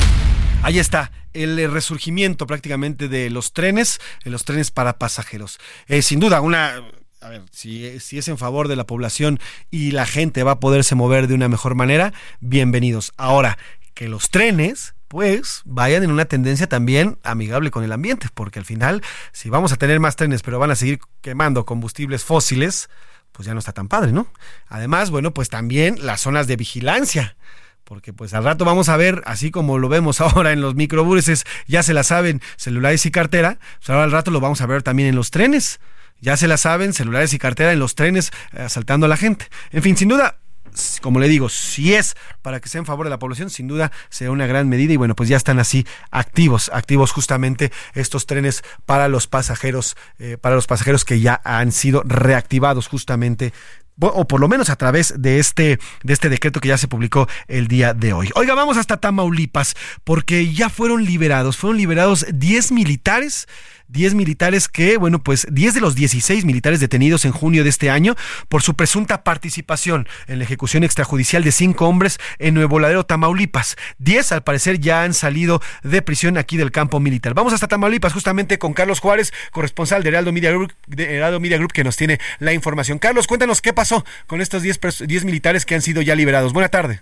[SPEAKER 4] Ahí está el eh, resurgimiento prácticamente de los trenes, de los trenes para pasajeros. Eh, sin duda, una a ver, si, si, es en favor de la población y la gente va a poderse mover de una mejor manera, bienvenidos. Ahora, que los trenes, pues, vayan en una tendencia también amigable con el ambiente, porque al final, si vamos a tener más trenes, pero van a seguir quemando combustibles fósiles, pues ya no está tan padre, ¿no? Además, bueno, pues también las zonas de vigilancia porque pues al rato vamos a ver, así como lo vemos [laughs] ahora en los microbuses, ya se la saben celulares y cartera, pues ahora al rato lo vamos a ver también en los trenes. Ya se la saben, celulares y cartera en los trenes eh, asaltando a la gente. En fin, sin duda, como le digo, si es para que sea en favor de la población, sin duda sea una gran medida y bueno, pues ya están así activos, activos justamente estos trenes para los pasajeros, eh, para los pasajeros que ya han sido reactivados justamente o por lo menos a través de este, de este decreto que ya se publicó el día de hoy. Oiga, vamos hasta Tamaulipas, porque ya fueron liberados, fueron liberados 10 militares 10 militares que, bueno, pues 10 de los 16 militares detenidos en junio de este año por su presunta participación en la ejecución extrajudicial de cinco hombres en Nuevo Ladero, Tamaulipas. 10 al parecer ya han salido de prisión aquí del campo militar. Vamos hasta Tamaulipas justamente con Carlos Juárez, corresponsal de Heraldo Media Group, de Media Group que nos tiene la información. Carlos, cuéntanos qué pasó con estos 10, 10 militares que han sido ya liberados. Buena tarde.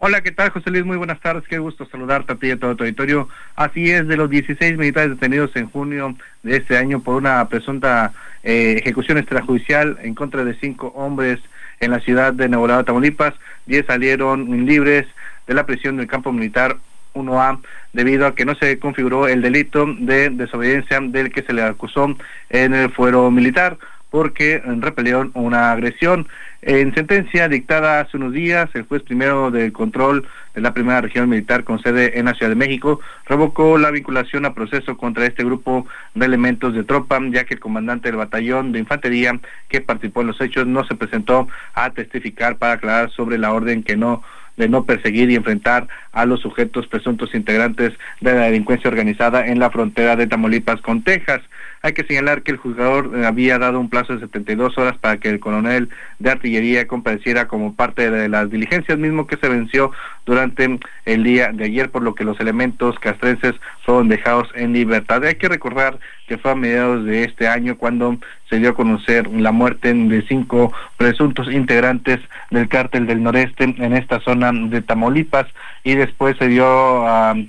[SPEAKER 20] Hola, ¿qué tal, José Luis? Muy buenas tardes. Qué gusto saludarte a ti y a todo tu auditorio. Así es, de los 16 militares detenidos en junio de este año por una presunta eh, ejecución extrajudicial en contra de cinco hombres en la ciudad de Nuevo Tamaulipas, 10 salieron libres de la prisión del campo militar 1A debido a que no se configuró el delito de desobediencia del que se le acusó en el fuero militar porque repelieron una agresión. En sentencia dictada hace unos días, el juez primero del control de la primera región militar con sede en la Ciudad de México revocó la vinculación a proceso contra este grupo de elementos de tropa, ya que el comandante del batallón de infantería que participó en los hechos no se presentó a testificar para aclarar sobre la orden que no de no perseguir y enfrentar a los sujetos presuntos integrantes de la delincuencia organizada en la frontera de Tamaulipas con Texas. Hay que señalar que el juzgador eh, había dado un plazo de 72 horas para que el coronel de artillería compareciera como parte de las diligencias, mismo que se venció durante el día de ayer, por lo que los elementos castrenses fueron dejados en libertad. Hay que recordar que fue a mediados de este año cuando se dio a conocer la muerte de cinco presuntos integrantes del cártel del noreste en esta zona de Tamaulipas y después se dio,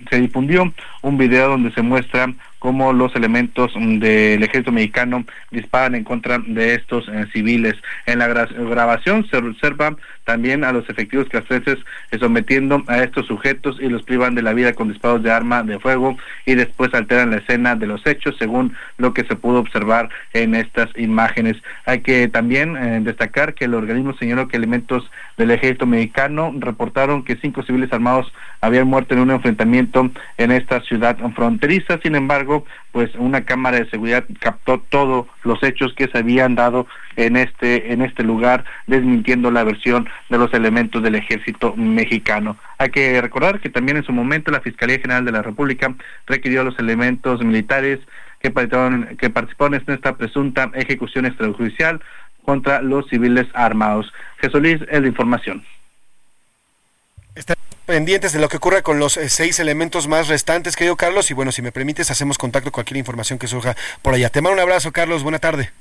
[SPEAKER 20] se difundió un video donde se muestra cómo los elementos del ejército mexicano disparan en contra de estos eh, civiles. En la grabación se observa también a los efectivos castrenses eh, sometiendo a estos sujetos y los privan de la vida con disparos de arma de fuego y después alteran la escena de los hechos según lo que se pudo observar en estas imágenes. Hay que también eh, destacar que el organismo señaló que elementos del ejército mexicano reportaron que cinco civiles armados habían muerto en un enfrentamiento en esta ciudad fronteriza. Sin embargo, pues una cámara de seguridad captó todos los hechos que se habían dado en este en este lugar, desmintiendo la versión de los elementos del ejército mexicano. Hay que recordar que también en su momento la Fiscalía General de la República requirió a los elementos militares que participaron, en esta presunta ejecución extrajudicial contra los civiles armados. Jesús Luis, es la información
[SPEAKER 4] pendientes de lo que ocurre con los eh, seis elementos más restantes, querido Carlos. Y bueno, si me permites, hacemos contacto con cualquier información que surja por allá. Te mando un abrazo, Carlos. Buena tarde.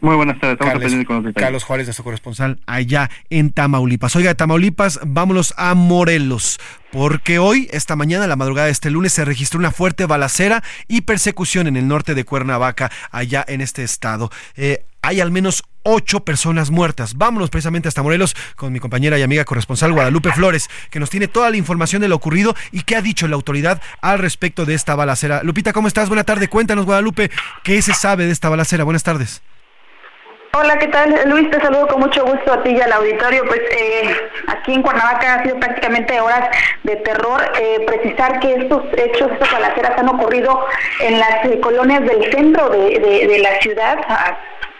[SPEAKER 20] Muy buenas tardes.
[SPEAKER 4] Carlos, con los Carlos Juárez, nuestro corresponsal, allá en Tamaulipas. Oiga, de Tamaulipas, vámonos a Morelos. Porque hoy, esta mañana, la madrugada de este lunes, se registró una fuerte balacera y persecución en el norte de Cuernavaca, allá en este estado. Eh, hay al menos ocho personas muertas. Vámonos precisamente hasta Morelos con mi compañera y amiga corresponsal Guadalupe Flores, que nos tiene toda la información de lo ocurrido y qué ha dicho la autoridad al respecto de esta balacera. Lupita, ¿cómo estás? Buena tarde. Cuéntanos, Guadalupe, ¿qué se sabe de esta balacera? Buenas tardes.
[SPEAKER 31] Hola, ¿qué tal? Luis, te saludo con mucho gusto a ti y al auditorio. Pues eh, aquí en Cuernavaca ha sido prácticamente horas de terror. Eh, precisar que estos hechos, estas balaceras han ocurrido en las eh, colonias del centro de, de la ciudad,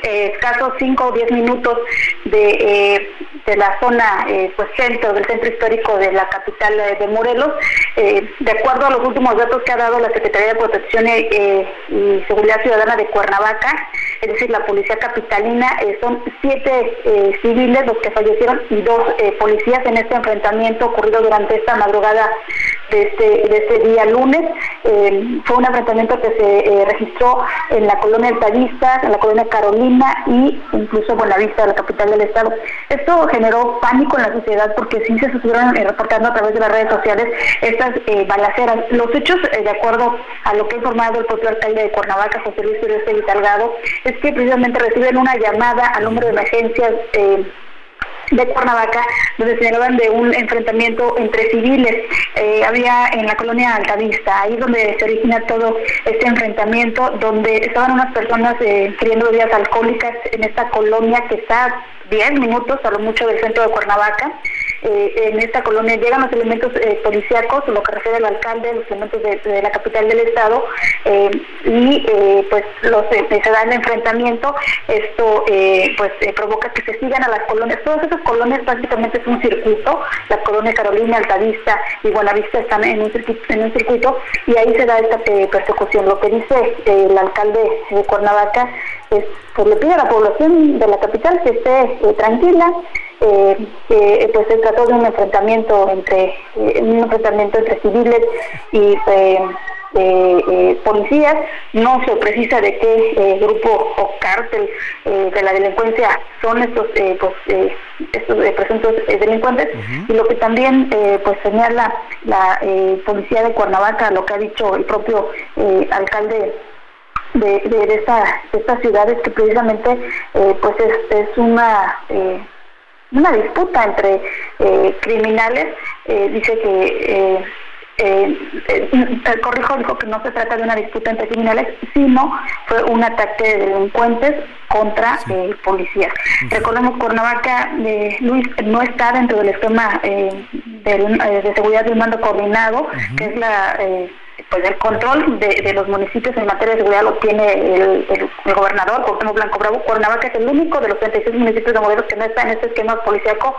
[SPEAKER 31] eh, escasos 5 o 10 minutos de, eh, de la zona eh, pues centro, del centro histórico de la capital de Morelos. de acuerdo a los últimos datos que ha dado la Secretaría de Protección y Seguridad Ciudadana de Cuernavaca, es decir, la Policía Capitalina, son siete civiles los que fallecieron y dos policías en este enfrentamiento ocurrido durante esta madrugada de este, de este día lunes. fue un enfrentamiento que se registró en la colonia Altavistas, en la colonia Carolina, y incluso Buenavista, la capital del estado. Esto generó pánico en la sociedad porque sí se estuvieron eh, reportando a través de las redes sociales estas eh, balaceras. Los hechos, eh, de acuerdo a lo que ha informado el propio alcalde de Cuernavaca, José Luis Pérez Salgado, es que precisamente reciben una llamada al número de emergencias de Cuernavaca, donde señalaban de un enfrentamiento entre civiles. Eh, había en la colonia Altavista, ahí donde se origina todo este enfrentamiento, donde estaban unas personas eh, bebidas alcohólicas en esta colonia que está 10 minutos a lo mucho del centro de Cuernavaca. Eh, en esta colonia llegan los elementos eh, policíacos, lo que refiere al alcalde, los elementos de, la capital del estado, eh, y pues los, se da el enfrentamiento. Esto pues provoca que se sigan a las colonias. Todas esas colonias prácticamente es un circuito. La colonia Carolina, Altavista y Buenavista están en un circuito, en un circuito y ahí se da esta persecución. Lo que dice el alcalde de Cuernavaca es pues le pide a la población de la capital que esté tranquila, eh, que pues se trató de un enfrentamiento entre eh, un enfrentamiento entre civiles y eh, policías. No se precisa de qué grupo o cártel de la delincuencia son estos pues estos presuntos delincuentes. Y lo que también pues señala la policía de Cuernavaca lo que ha dicho el propio alcalde de, de, esta, de estas ciudades que precisamente pues es, es una una disputa entre eh, criminales, eh, dice que, eh, el corrijo dijo que no se trata de una disputa entre criminales, sino fue un ataque de delincuentes contra policías. Recordemos, Cuernavaca, Luis, no está dentro del esquema de seguridad del mando coordinado, que es la pues el control de, los municipios en materia de seguridad lo tiene el, el, gobernador, Cuauhtémoc Blanco Bravo. Cuernavaca es el único de los 36 municipios de Morelos que no está en este esquema policíaco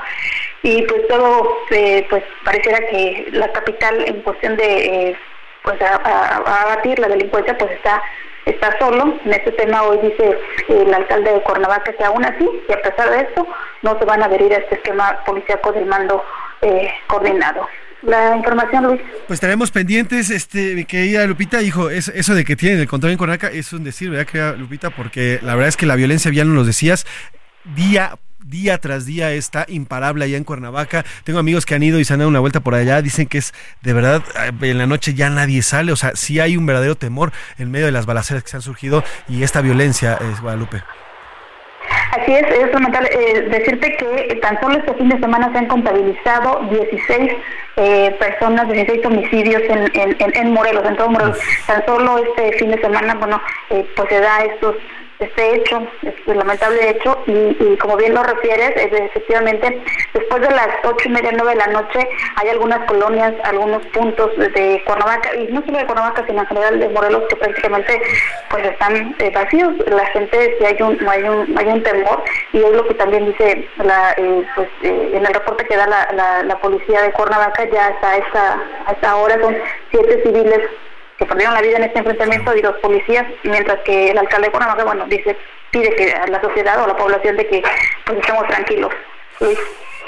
[SPEAKER 31] y pues todo eh, pues pareciera que la capital en cuestión de eh, pues abatir la delincuencia pues está está solo. En este tema hoy dice el alcalde de Cuernavaca que aún así, y a pesar de esto, no se van a adherir a este esquema policíaco del mando eh, coordinado la información, Luis.
[SPEAKER 4] Pues estaremos pendientes, este, querida Lupita, hijo, eso, eso de que tienen el control en Cuernavaca es un decir, ¿verdad, querida Lupita? Porque la verdad es que la violencia, ya nos lo decías, día día tras día está imparable allá en Cuernavaca. Tengo amigos que han ido y se han dado una vuelta por allá, dicen que es de verdad, eh, en la noche ya nadie sale, o sea, sí hay un verdadero temor en medio de las balaceras que se han surgido y esta violencia, es Guadalupe.
[SPEAKER 31] Así es, es fundamental eh, decirte que tan solo este fin de semana se han contabilizado 16 eh, personas, 16 homicidios en, en, en, Morelos, en todo Morelos. Tan solo este fin de semana, bueno, eh, pues se da estos este hecho, este lamentable hecho, y, como bien lo refieres, efectivamente, después de las ocho y media, nueve de la noche, hay algunas colonias, algunos puntos de Cuernavaca, y no solo de Cuernavaca, sino en general de Morelos, que prácticamente pues están eh, vacíos. La gente, si hay un, hay un, hay un temor, y es lo que también dice la, eh, pues, eh, en el reporte que da la, la, policía de Cuernavaca, ya hasta esta, hasta ahora son siete civiles que perdieron la vida en este enfrentamiento y los policías, mientras que el alcalde de Cuernavaca, bueno, dice, pide que la sociedad o la población de que pues estemos tranquilos.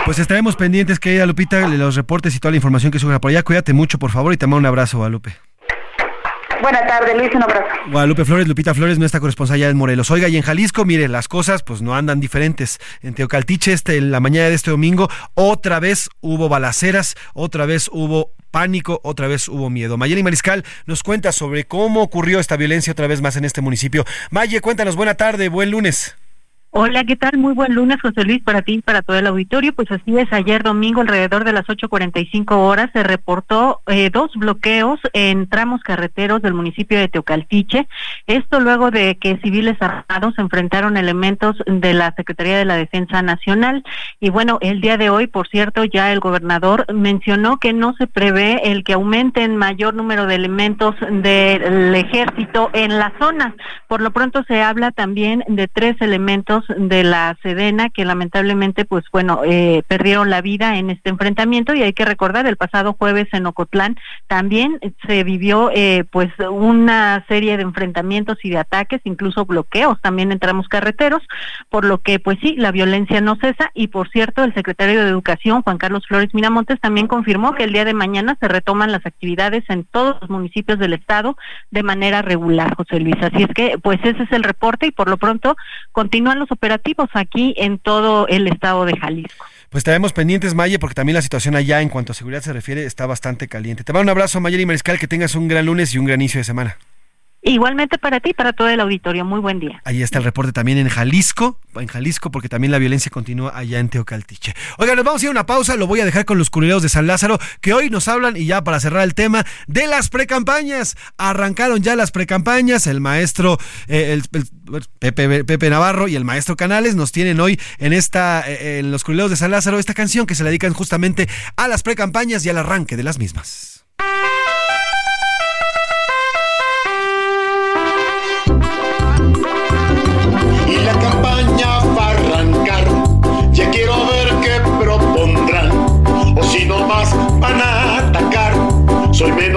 [SPEAKER 4] Pues estaremos pendientes, querida Lupita, los reportes y toda la información que surja por allá. Cuídate mucho, por favor, y te mando un abrazo, Guadalupe.
[SPEAKER 31] Buenas tardes, Luis, un abrazo.
[SPEAKER 4] Guadalupe Flores, Lupita Flores, nuestra corresponsal ya en Morelos. Oiga, y en Jalisco, mire, las cosas pues no andan diferentes. En Teocaltiche, este, en la mañana de este domingo, otra vez hubo balaceras, otra vez hubo pánico, otra vez hubo miedo. Mayeli Mariscal nos cuenta sobre cómo ocurrió esta violencia otra vez más en este municipio. Maye, cuéntanos, buena tarde, buen lunes.
[SPEAKER 32] Hola, ¿qué tal? Muy buen lunes, José Luis, para ti y para todo el auditorio. Pues así es, ayer domingo, alrededor de las 8.45 horas, se reportó eh, dos bloqueos en tramos carreteros del municipio de Teocaltiche. Esto luego de que civiles armados enfrentaron elementos de la Secretaría de la Defensa Nacional. Y bueno, el día de hoy, por cierto, ya el gobernador mencionó que no se prevé el que aumenten mayor número de elementos del ejército en la zona. Por lo pronto se habla también de tres elementos de la Sedena que lamentablemente pues bueno eh, perdieron la vida en este enfrentamiento. Y hay que recordar el pasado jueves en Ocotlán también se vivió eh, pues una serie de enfrentamientos y de ataques incluso bloqueos también en tramos carreteros por lo que pues sí la violencia no cesa. Y por cierto el secretario de Educación Juan Carlos Flores Miramontes también confirmó que el día de mañana se retoman las actividades en todos los municipios del estado de manera regular José Luis. Así es que pues ese es el reporte y por lo pronto continúan los operativos aquí en todo el estado de Jalisco.
[SPEAKER 4] Pues estaremos pendientes, Maye, porque también la situación allá en cuanto a seguridad se refiere está bastante caliente. Te mando un abrazo, Mayeli Mariscal, que tengas un gran lunes y un gran inicio de semana.
[SPEAKER 32] Igualmente para ti, para todo el auditorio. Muy buen día.
[SPEAKER 4] Ahí está el reporte también en Jalisco, en Jalisco, porque también la violencia continúa allá en Teocaltiche. Oiga, nos vamos a ir a una pausa, lo voy a dejar con los culeros de San Lázaro, que hoy nos hablan, y ya para cerrar el tema, de las precampañas. Arrancaron ya las precampañas, el maestro eh, Pepe, Pepe, Navarro y el maestro Canales nos tienen hoy en esta, eh, en los culeros de San Lázaro, esta canción que se le dedican justamente a las precampañas y al arranque de las mismas.
[SPEAKER 23] Soy menos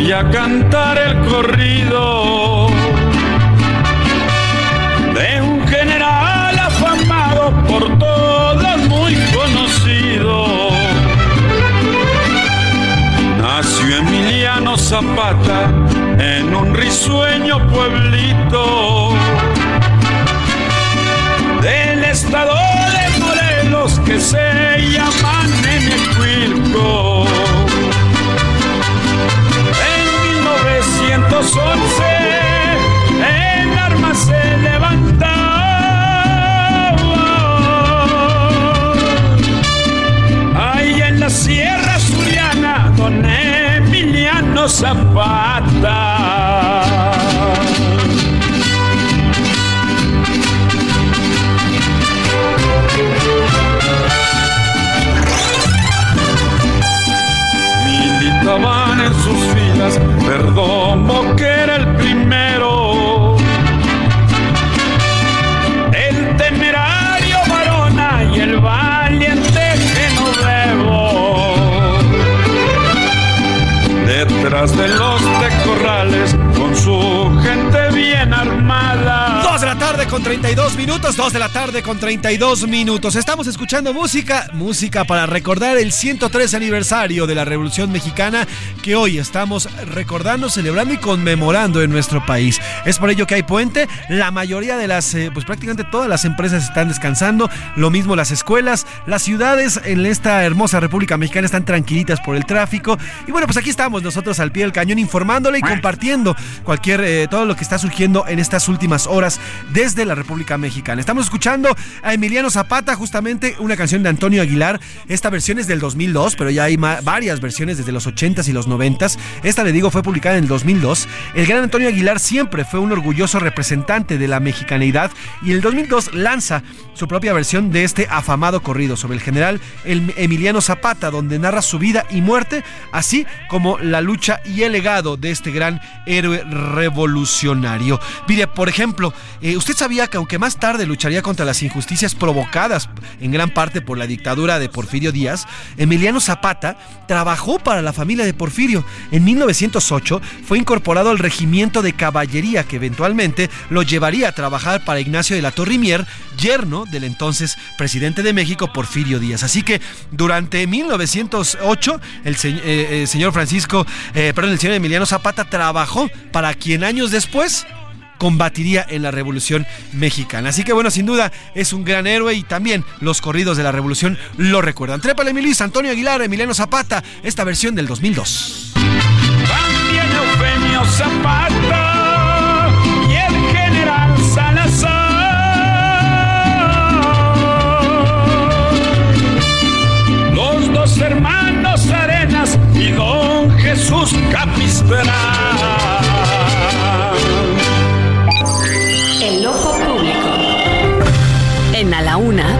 [SPEAKER 33] Voy a cantar el corrido de un general afamado por todos muy conocido. Nació Emiliano Zapata en un risueño pueblito del estado de Morelos que se 1911 en armas se levantaba. Ahí en la Sierra Suriana, don Emiliano Zapata. Militaban filas, Perdomo que era el primero. El temerario varona y el valiente Genoveo. Detrás de los tecorrales, con
[SPEAKER 4] 32 minutos, 2 de la tarde con 32 minutos. Estamos escuchando música, música para recordar el 103 aniversario de la Revolución Mexicana que hoy estamos recordando, celebrando y conmemorando en nuestro país. Es por ello que hay puente, la mayoría de las, eh, pues prácticamente todas las empresas están descansando, lo mismo las escuelas, las ciudades en esta hermosa República Mexicana están tranquilitas por el tráfico. Y bueno, pues aquí estamos nosotros al pie del cañón informándole y compartiendo cualquier, eh, todo lo que está surgiendo en estas últimas horas desde de la República Mexicana. Estamos escuchando a Emiliano Zapata, justamente una canción de Antonio Aguilar. Esta versión es del 2002, pero ya hay varias versiones desde los 80s y los 90s. Esta, le digo, fue publicada en el 2002. El gran Antonio Aguilar siempre fue un orgulloso representante de la mexicanidad y en el 2002 lanza su propia versión de este afamado corrido sobre el general Emiliano Zapata, donde narra su vida y muerte, así como la lucha y el legado de este gran héroe revolucionario. Mire, por ejemplo, eh, usted que aunque más tarde lucharía contra las injusticias provocadas en gran parte por la dictadura de Porfirio Díaz, Emiliano Zapata trabajó para la familia de Porfirio. En 1908 fue incorporado al regimiento de caballería que eventualmente lo llevaría a trabajar para Ignacio de la Torrimier, yerno del entonces presidente de México, Porfirio Díaz. Así que durante 1908 el eh, eh, señor Francisco, perdón, el señor Emiliano Zapata trabajó para quien años después combatiría en la Revolución Mexicana. Así que bueno, sin duda es un gran héroe y también los corridos de la Revolución lo recuerdan. Trépale, Milis, Antonio Aguilar, Emiliano Zapata, esta versión del 2002.
[SPEAKER 33] También Eufemio Zapata y el general Salazar. Los dos hermanos Arenas y don Jesús Capistrán.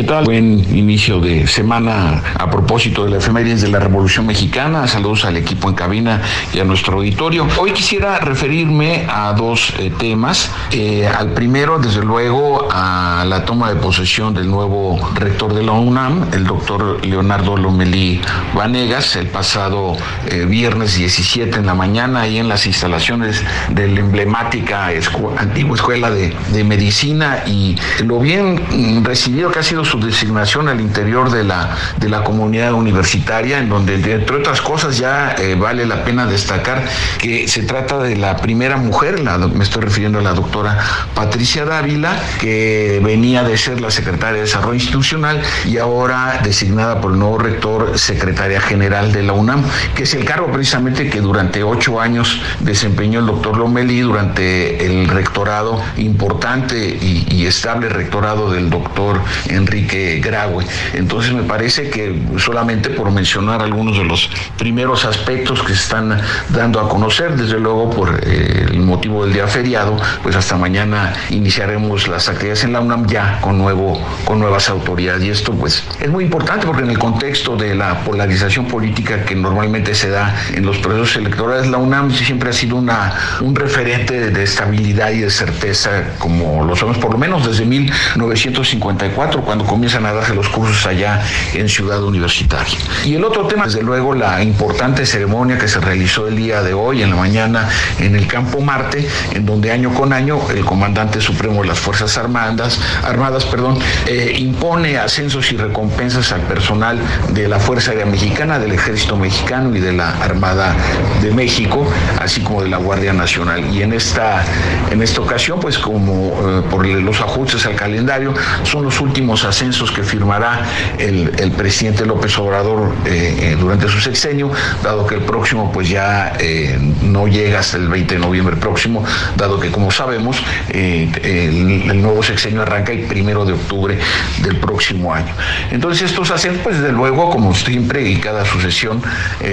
[SPEAKER 34] ¿Qué tal? Buen inicio de semana a propósito de la efemérides de la Revolución Mexicana. Saludos al equipo en cabina y a nuestro auditorio. Hoy quisiera referirme a dos eh, temas. Eh, al primero, desde luego, a la toma de posesión del nuevo rector de la UNAM, el doctor Leonardo Lomelí Vanegas, el pasado eh, viernes 17 en la mañana, ahí en las instalaciones de la emblemática antigua escuela de, de medicina y lo bien mm, recibido que ha sido su designación al interior de la, de la comunidad universitaria, en donde, entre otras cosas, ya eh, vale la pena destacar que se trata de la primera mujer, me estoy refiriendo a la doctora Patricia Dávila, que venía de ser la secretaria de Desarrollo Institucional y ahora designada por el nuevo rector, secretaria general de la UNAM, que es el cargo precisamente que durante ocho años desempeñó el doctor Lomelí durante el rectorado importante y, y estable rectorado del doctor Enrique que Graue. Entonces me parece que solamente por mencionar algunos de los primeros aspectos que se están dando a conocer, desde luego por eh, el motivo del día feriado, pues hasta mañana iniciaremos las actividades en la UNAM ya con, nuevo, con nuevas autoridades. Y esto pues es muy importante porque en el contexto de la polarización política que normalmente se da en los procesos electorales, la UNAM siempre ha sido una, un referente de estabilidad y de certeza, como lo somos por lo menos desde 1954, cuando comienzan a darse los cursos allá en Ciudad Universitaria. Y el otro tema, desde luego, la importante ceremonia que se realizó el día de hoy, en la mañana, en el Campo Marte, en donde año con año el comandante supremo de las Fuerzas Armadas, Armadas perdón, eh, impone ascensos y recompensas al personal de la Fuerza Aérea Mexicana, del Ejército Mexicano y de la Armada de México, así como de la Guardia Nacional. Y en esta, en esta ocasión, pues como eh, por los ajustes al calendario, son los últimos ascensos que firmará el, presidente López Obrador eh, eh, durante su sexenio, dado que el próximo pues ya eh, no llega hasta el 20 de noviembre próximo, dado que como sabemos el, nuevo sexenio arranca el primero de octubre del próximo año. Entonces estos hacen pues desde luego como siempre y cada sucesión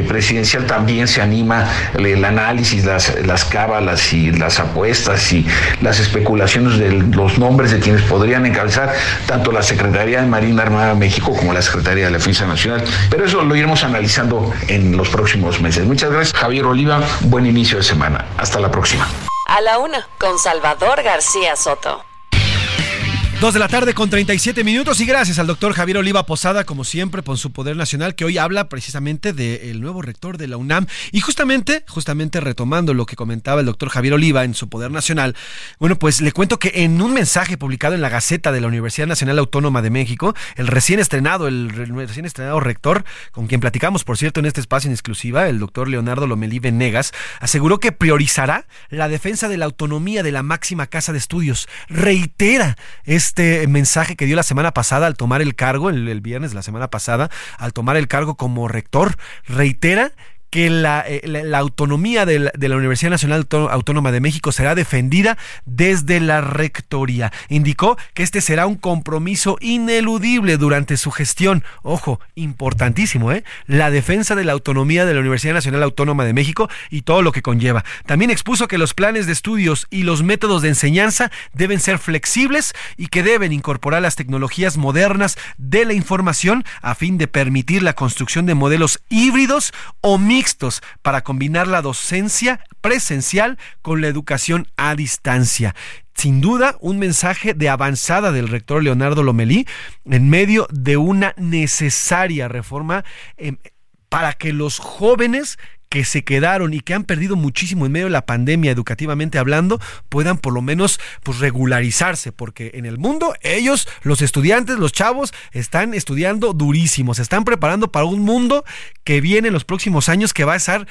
[SPEAKER 34] presidencial también se anima el, análisis, las, las cábalas y las apuestas y las especulaciones de los nombres de quienes podrían encabezar tanto la Secretaría Secretaría de Marina Armada México como la Secretaría de la Defensa Nacional. Pero eso lo iremos analizando en los próximos meses. Muchas gracias, Javier Oliva. Buen inicio de semana. Hasta la próxima.
[SPEAKER 5] A la una, con Salvador García Soto.
[SPEAKER 4] Dos de la tarde con 37 minutos y gracias al doctor Javier Oliva Posada, como siempre, por su poder nacional, que hoy habla precisamente del nuevo rector de la UNAM. Y justamente, justamente retomando lo que comentaba el doctor Javier Oliva en su poder nacional, bueno, pues le cuento que en un mensaje publicado en la Gaceta de la Universidad Nacional Autónoma de México, el recién estrenado, el recién estrenado rector, con quien platicamos, por cierto, en este espacio en exclusiva, el doctor Leonardo Lomelí Venegas, aseguró que priorizará la defensa de la autonomía de la máxima casa de estudios. Reitera es este mensaje que dio la semana pasada al tomar el cargo, el, viernes de la semana pasada, al tomar el cargo como rector, reitera que la, eh, autonomía de la, Universidad Nacional Autónoma de México será defendida desde la rectoría. Indicó que este será un compromiso ineludible durante su gestión. Ojo, importantísimo, ¿eh? La defensa de la autonomía de la Universidad Nacional Autónoma de México y todo lo que conlleva. También expuso que los planes de estudios y los métodos de enseñanza deben ser flexibles y que deben incorporar las tecnologías modernas de la información a fin de permitir la construcción de modelos híbridos o mixtos para combinar la docencia presencial con la educación a distancia. Sin duda un mensaje de avanzada del rector Leonardo Lomelí en medio de una necesaria reforma em, para que los jóvenes que se quedaron y que han perdido muchísimo en medio de la pandemia educativamente hablando puedan por lo menos pues regularizarse porque en el mundo ellos los estudiantes los chavos están estudiando durísimo se están preparando para un mundo que viene en los próximos años que va a ser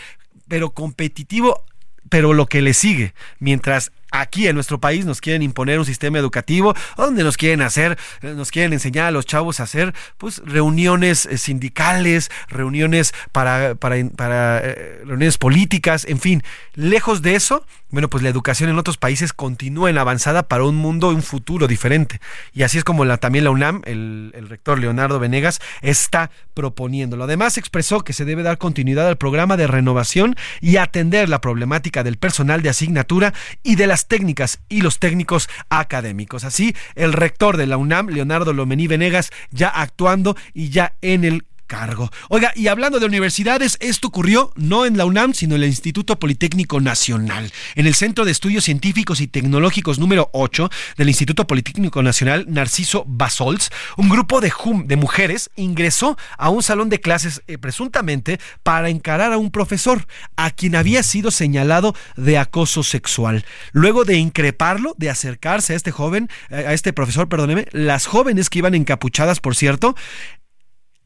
[SPEAKER 4] pero competitivo pero lo que le sigue mientras aquí en nuestro país nos quieren imponer un sistema educativo donde nos quieren hacer, nos quieren enseñar a los chavos a hacer pues reuniones eh, sindicales, reuniones para, para, eh, reuniones políticas, en fin, lejos de eso, bueno, pues la educación en otros países continúa en avanzada para un mundo, un futuro diferente. Y así es como también la UNAM, el, el rector Leonardo Venegas, está proponiéndolo. Además, expresó que se debe dar continuidad al programa de renovación y atender la problemática del personal de asignatura y de las técnicas y los técnicos académicos. Así, el rector de la UNAM, Leonardo Lomení Venegas, ya actuando y ya en el cargo. Oiga, y hablando de universidades, esto ocurrió no en la UNAM, sino en el Instituto Politécnico Nacional. En el Centro de Estudios Científicos y Tecnológicos número 8 del Instituto Politécnico Nacional, Narciso Basols, un grupo de, mujeres ingresó a un salón de clases eh, presuntamente para encarar a un profesor, a quien había sido señalado de acoso sexual. Luego de increparlo, de acercarse a este joven, eh, a este profesor, perdóneme, las jóvenes que iban encapuchadas, por cierto,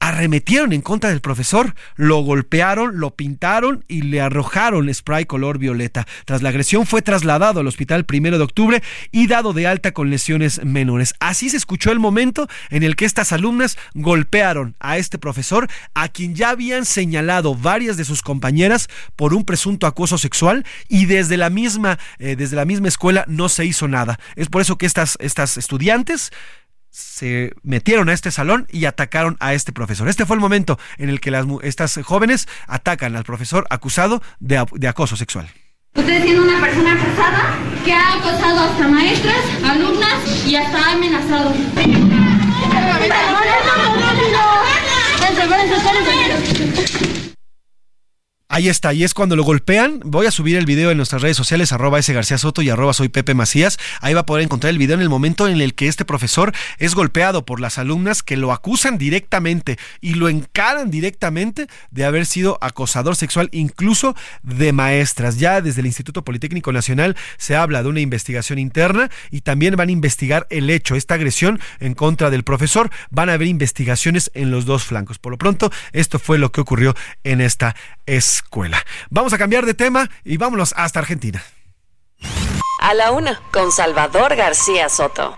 [SPEAKER 4] arremetieron en contra del profesor, lo golpearon, lo pintaron y le arrojaron spray color violeta. Tras la agresión fue trasladado al hospital primero de octubre y dado de alta con lesiones menores. Así se escuchó el momento en el que estas alumnas golpearon a este profesor, a quien ya habían señalado varias de sus compañeras por un presunto acoso sexual y desde la misma, eh, desde la misma escuela no se hizo nada. Es por eso que estas, estas estudiantes se metieron a este salón y atacaron a este profesor. Este fue el momento en el que las, estas jóvenes atacan al profesor acusado de, de acoso sexual.
[SPEAKER 35] Usted siendo una persona acosada que ha acosado hasta maestras, alumnas y hasta ha amenazado.
[SPEAKER 4] Ahí está, y es cuando lo golpean. Voy a subir el video en nuestras redes sociales, arroba ese García Soto y arroba soy Pepe Macías. Ahí va a poder encontrar el video en el momento en el que este profesor es golpeado por las alumnas que lo acusan directamente y lo encaran directamente de haber sido acosador sexual, incluso de maestras. Ya desde el Instituto Politécnico Nacional se habla de una investigación interna y también van a investigar el hecho, esta agresión en contra del profesor. Van a haber investigaciones en los dos flancos. Por lo pronto, esto fue lo que ocurrió en esta escuela. Vamos a cambiar de tema y vámonos hasta Argentina.
[SPEAKER 5] A la una, con Salvador García Soto.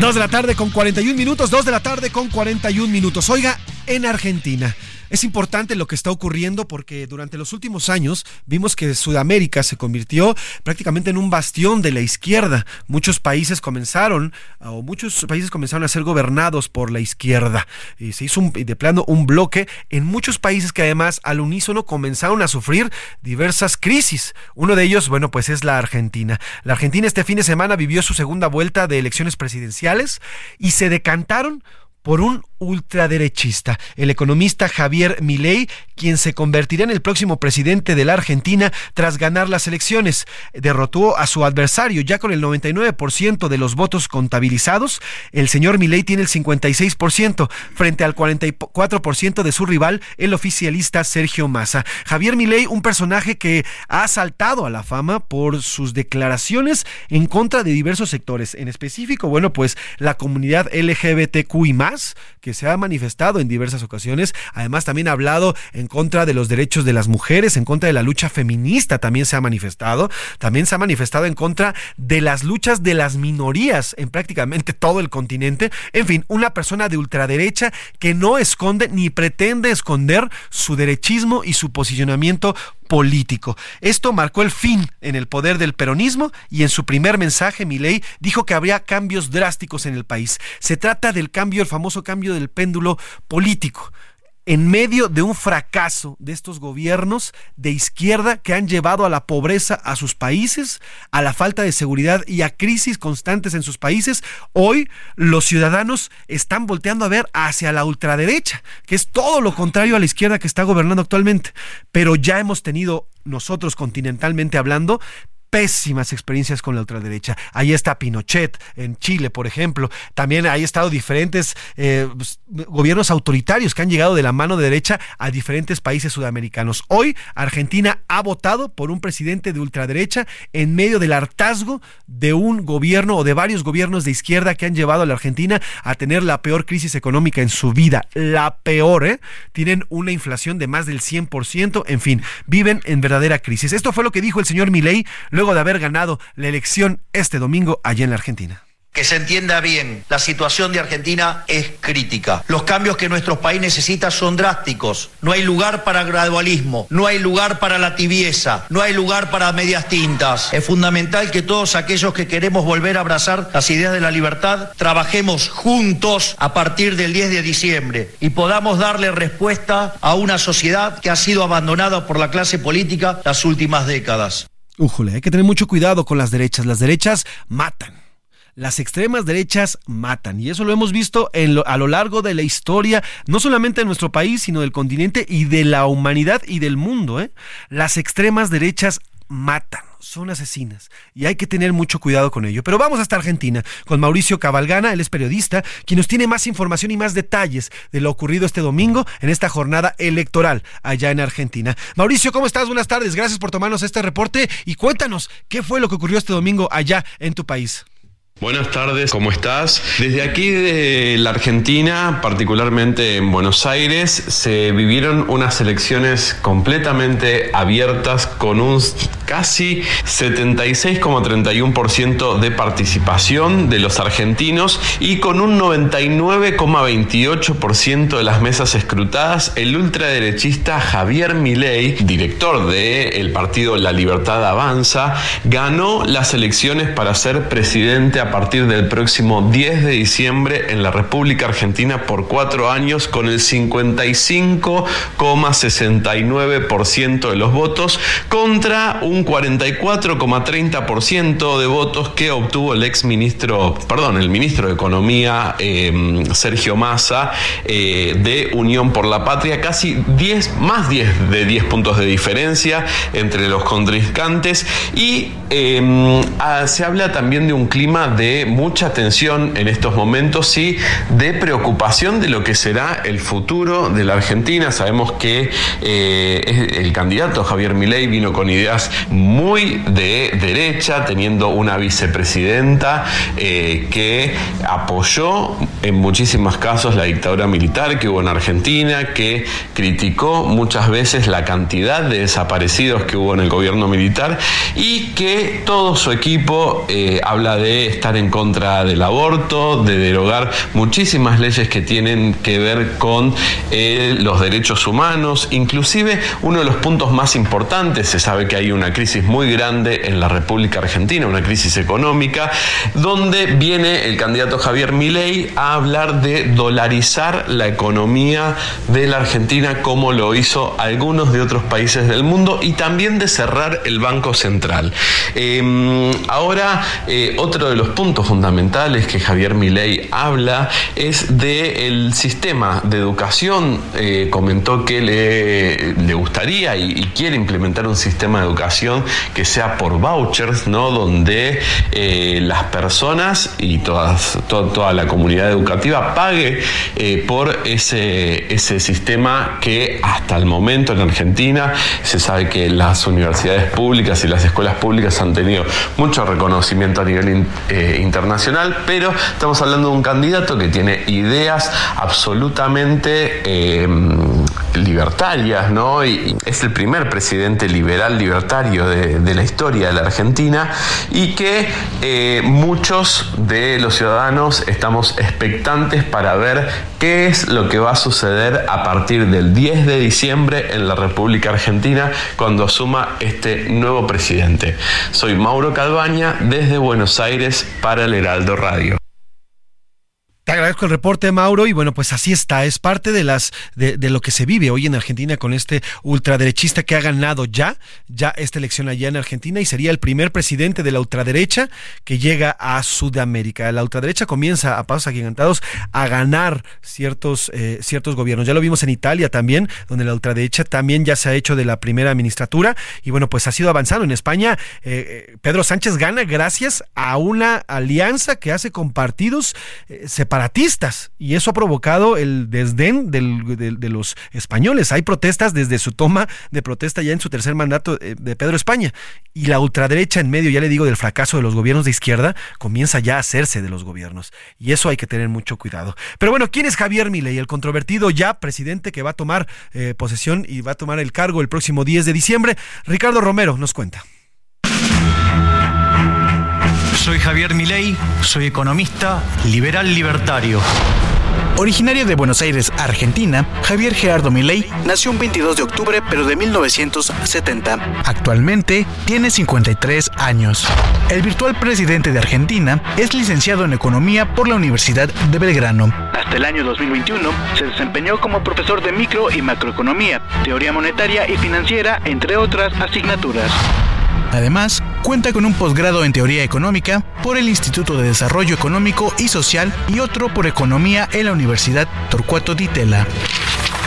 [SPEAKER 4] Dos de la tarde con 41 minutos, dos de la tarde con 41 minutos. Oiga, en Argentina es importante lo que está ocurriendo porque durante los últimos años vimos que Sudamérica se convirtió prácticamente en un bastión de la izquierda. Muchos países comenzaron, o muchos países comenzaron a ser gobernados por la izquierda. Y se hizo de plano un bloque en muchos países que además al unísono comenzaron a sufrir diversas crisis. Uno de ellos, bueno, pues es la Argentina. La Argentina este fin de semana vivió su segunda vuelta de elecciones presidenciales y se decantaron por un ultraderechista, el economista Javier Milei, quien se convertirá en el próximo presidente de la Argentina tras ganar las elecciones. Derrotó a su adversario ya con el 99% de los votos contabilizados. El señor Milei tiene el 56% frente al 44% de su rival, el oficialista Sergio Massa. Javier Milei, un personaje que ha saltado a la fama por sus declaraciones en contra de diversos sectores, en específico, bueno, pues la comunidad LGBTQI+, que se ha manifestado en diversas ocasiones. Además, también ha hablado en contra de los derechos de las mujeres, en contra de la lucha feminista, también se ha manifestado. También se ha manifestado en contra de las luchas de las minorías en prácticamente todo el continente. En fin, una persona de ultraderecha que no esconde ni pretende esconder su derechismo y su posicionamiento político. Esto marcó el fin en el poder del peronismo y en su primer mensaje Milei dijo que habría cambios drásticos en el país. Se trata del cambio, el famoso cambio del péndulo político en medio de un fracaso de estos gobiernos de izquierda que han llevado a la pobreza a sus países, a la falta de seguridad y a crisis constantes en sus países, hoy los ciudadanos están volteando a ver hacia la ultraderecha, que es todo lo contrario a la izquierda que está gobernando actualmente. Pero ya hemos tenido nosotros continentalmente hablando pésimas experiencias con la ultraderecha. Ahí está Pinochet en Chile, por ejemplo. También hay estado diferentes eh, pues, gobiernos autoritarios que han llegado de la mano de derecha a diferentes países sudamericanos. Hoy Argentina ha votado por un presidente de ultraderecha en medio del hartazgo de un gobierno o de varios gobiernos de izquierda que han llevado a la Argentina a tener la peor crisis económica en su vida. La peor, ¿eh? Tienen una inflación de más del 100%. En fin, viven en verdadera crisis. Esto fue lo que dijo el señor Milei luego de haber ganado la elección este domingo allá en la Argentina.
[SPEAKER 36] Que se entienda bien, la situación de Argentina es crítica. Los cambios que nuestro país necesita son drásticos. No hay lugar para gradualismo, no hay lugar para la tibieza, no hay lugar para medias tintas. Es fundamental que todos aquellos que queremos volver a abrazar las ideas de la libertad trabajemos juntos a partir del 10 de diciembre y podamos darle respuesta a una sociedad que ha sido abandonada por la clase política las últimas décadas.
[SPEAKER 4] Újole, hay que tener mucho cuidado con las derechas. Las derechas matan. Las extremas derechas matan y eso lo hemos visto a lo largo de la historia, no solamente de nuestro país, sino del continente y de la humanidad y del mundo. ¿eh? Las extremas derechas matan, son asesinas y hay que tener mucho cuidado con ello. Pero vamos hasta Argentina con Mauricio Cabalgana, él es periodista, quien nos tiene más información y más detalles de lo ocurrido este domingo en esta jornada electoral allá en Argentina. Mauricio, ¿cómo estás? Buenas tardes, gracias por tomarnos este reporte y cuéntanos qué fue lo que ocurrió este domingo allá en tu país.
[SPEAKER 37] Buenas tardes, ¿cómo estás? Desde aquí de la Argentina, particularmente en Buenos Aires, se vivieron unas elecciones completamente abiertas con un casi 76,31% de participación de los argentinos y con un 99,28% de las mesas escrutadas, el ultraderechista Javier Milei, director del partido La Libertad Avanza, ganó las elecciones para ser presidente a partir del próximo 10 de diciembre en la República Argentina por cuatro años con el 55,69% de los votos contra un 44,30% de votos que obtuvo el ex ministro, perdón, el ministro de Economía eh, Sergio Massa eh, de Unión por la Patria, casi 10, más 10 de 10 puntos de diferencia entre los contrincantes. Y eh, ah, se habla también de un clima de mucha tensión en estos momentos y de preocupación de lo que será el futuro de la Argentina. Sabemos que eh, el candidato Javier Milei vino con ideas muy de derecha, teniendo una vicepresidenta eh, que apoyó en muchísimos casos la dictadura militar que hubo en Argentina, que criticó muchas veces la cantidad de desaparecidos que hubo en el gobierno militar y que todo su equipo eh, habla de en contra del aborto, de derogar muchísimas leyes que tienen que ver con eh, los derechos humanos, inclusive uno de los puntos más importantes, se sabe que hay una crisis muy grande en la República Argentina, una crisis económica, donde viene el candidato Javier Milei a hablar de dolarizar la economía de la Argentina como lo hizo algunos de otros países del mundo y también de cerrar el Banco Central. Em, ahora, eh, otro de los puntos fundamentales que Javier Milei habla es del sistema de educación. Eh, comentó que le, le gustaría y, quiere implementar un sistema de educación que sea por vouchers, ¿no? Donde eh, las personas y todas, toda la comunidad educativa pague eh, por ese, ese sistema que hasta el momento en Argentina se sabe que las universidades públicas y las escuelas públicas han tenido mucho reconocimiento a nivel eh, internacional, pero estamos hablando de un candidato que tiene ideas absolutamente libertarias, ¿no? Y es el primer presidente liberal libertario de, la historia de la Argentina y que eh, muchos de los ciudadanos estamos expectantes para ver qué es lo que va a suceder a partir del 10 de diciembre en la República Argentina cuando asuma este nuevo presidente. Soy Mauro Calbaña desde Buenos Aires para el Heraldo Radio.
[SPEAKER 4] Agradezco el reporte, Mauro, y bueno, pues así está, es parte de las de, lo que se vive hoy en Argentina con este ultraderechista que ha ganado ya, ya esta elección allá en Argentina y sería el primer presidente de la ultraderecha que llega a Sudamérica. La ultraderecha comienza a pasos agigantados a ganar ciertos, eh, ciertos gobiernos. Ya lo vimos en Italia también, donde la ultraderecha también ya se ha hecho de la primera administratura y bueno, pues ha sido avanzando. En España, eh, eh, Pedro Sánchez gana gracias a una alianza que hace con partidos separados y eso ha provocado el desdén de, los españoles. Hay protestas desde su toma de protesta ya en su tercer mandato eh, de Pedro España y la ultraderecha en medio, ya le digo, del fracaso de los gobiernos de izquierda, comienza ya a hacerse de los gobiernos y eso hay que tener mucho cuidado. Pero bueno, ¿quién es Javier Milei, el controvertido ya presidente que va a tomar eh, posesión y va a tomar el cargo el próximo 10 de diciembre? Ricardo Romero nos cuenta.
[SPEAKER 38] Soy Javier Milei, soy economista, liberal libertario. Originario de Buenos Aires, Argentina, Javier Gerardo Milei nació un 22 de octubre pero de 1970. Actualmente tiene 53 años. El virtual presidente de Argentina es licenciado en Economía por la Universidad de Belgrano. Hasta el año 2021 se desempeñó como profesor de micro y macroeconomía, teoría monetaria y financiera, entre otras asignaturas. Además, cuenta con un posgrado en Teoría Económica por el Instituto de Desarrollo Económico y Social y otro por Economía en la Universidad Torcuato Di Tella.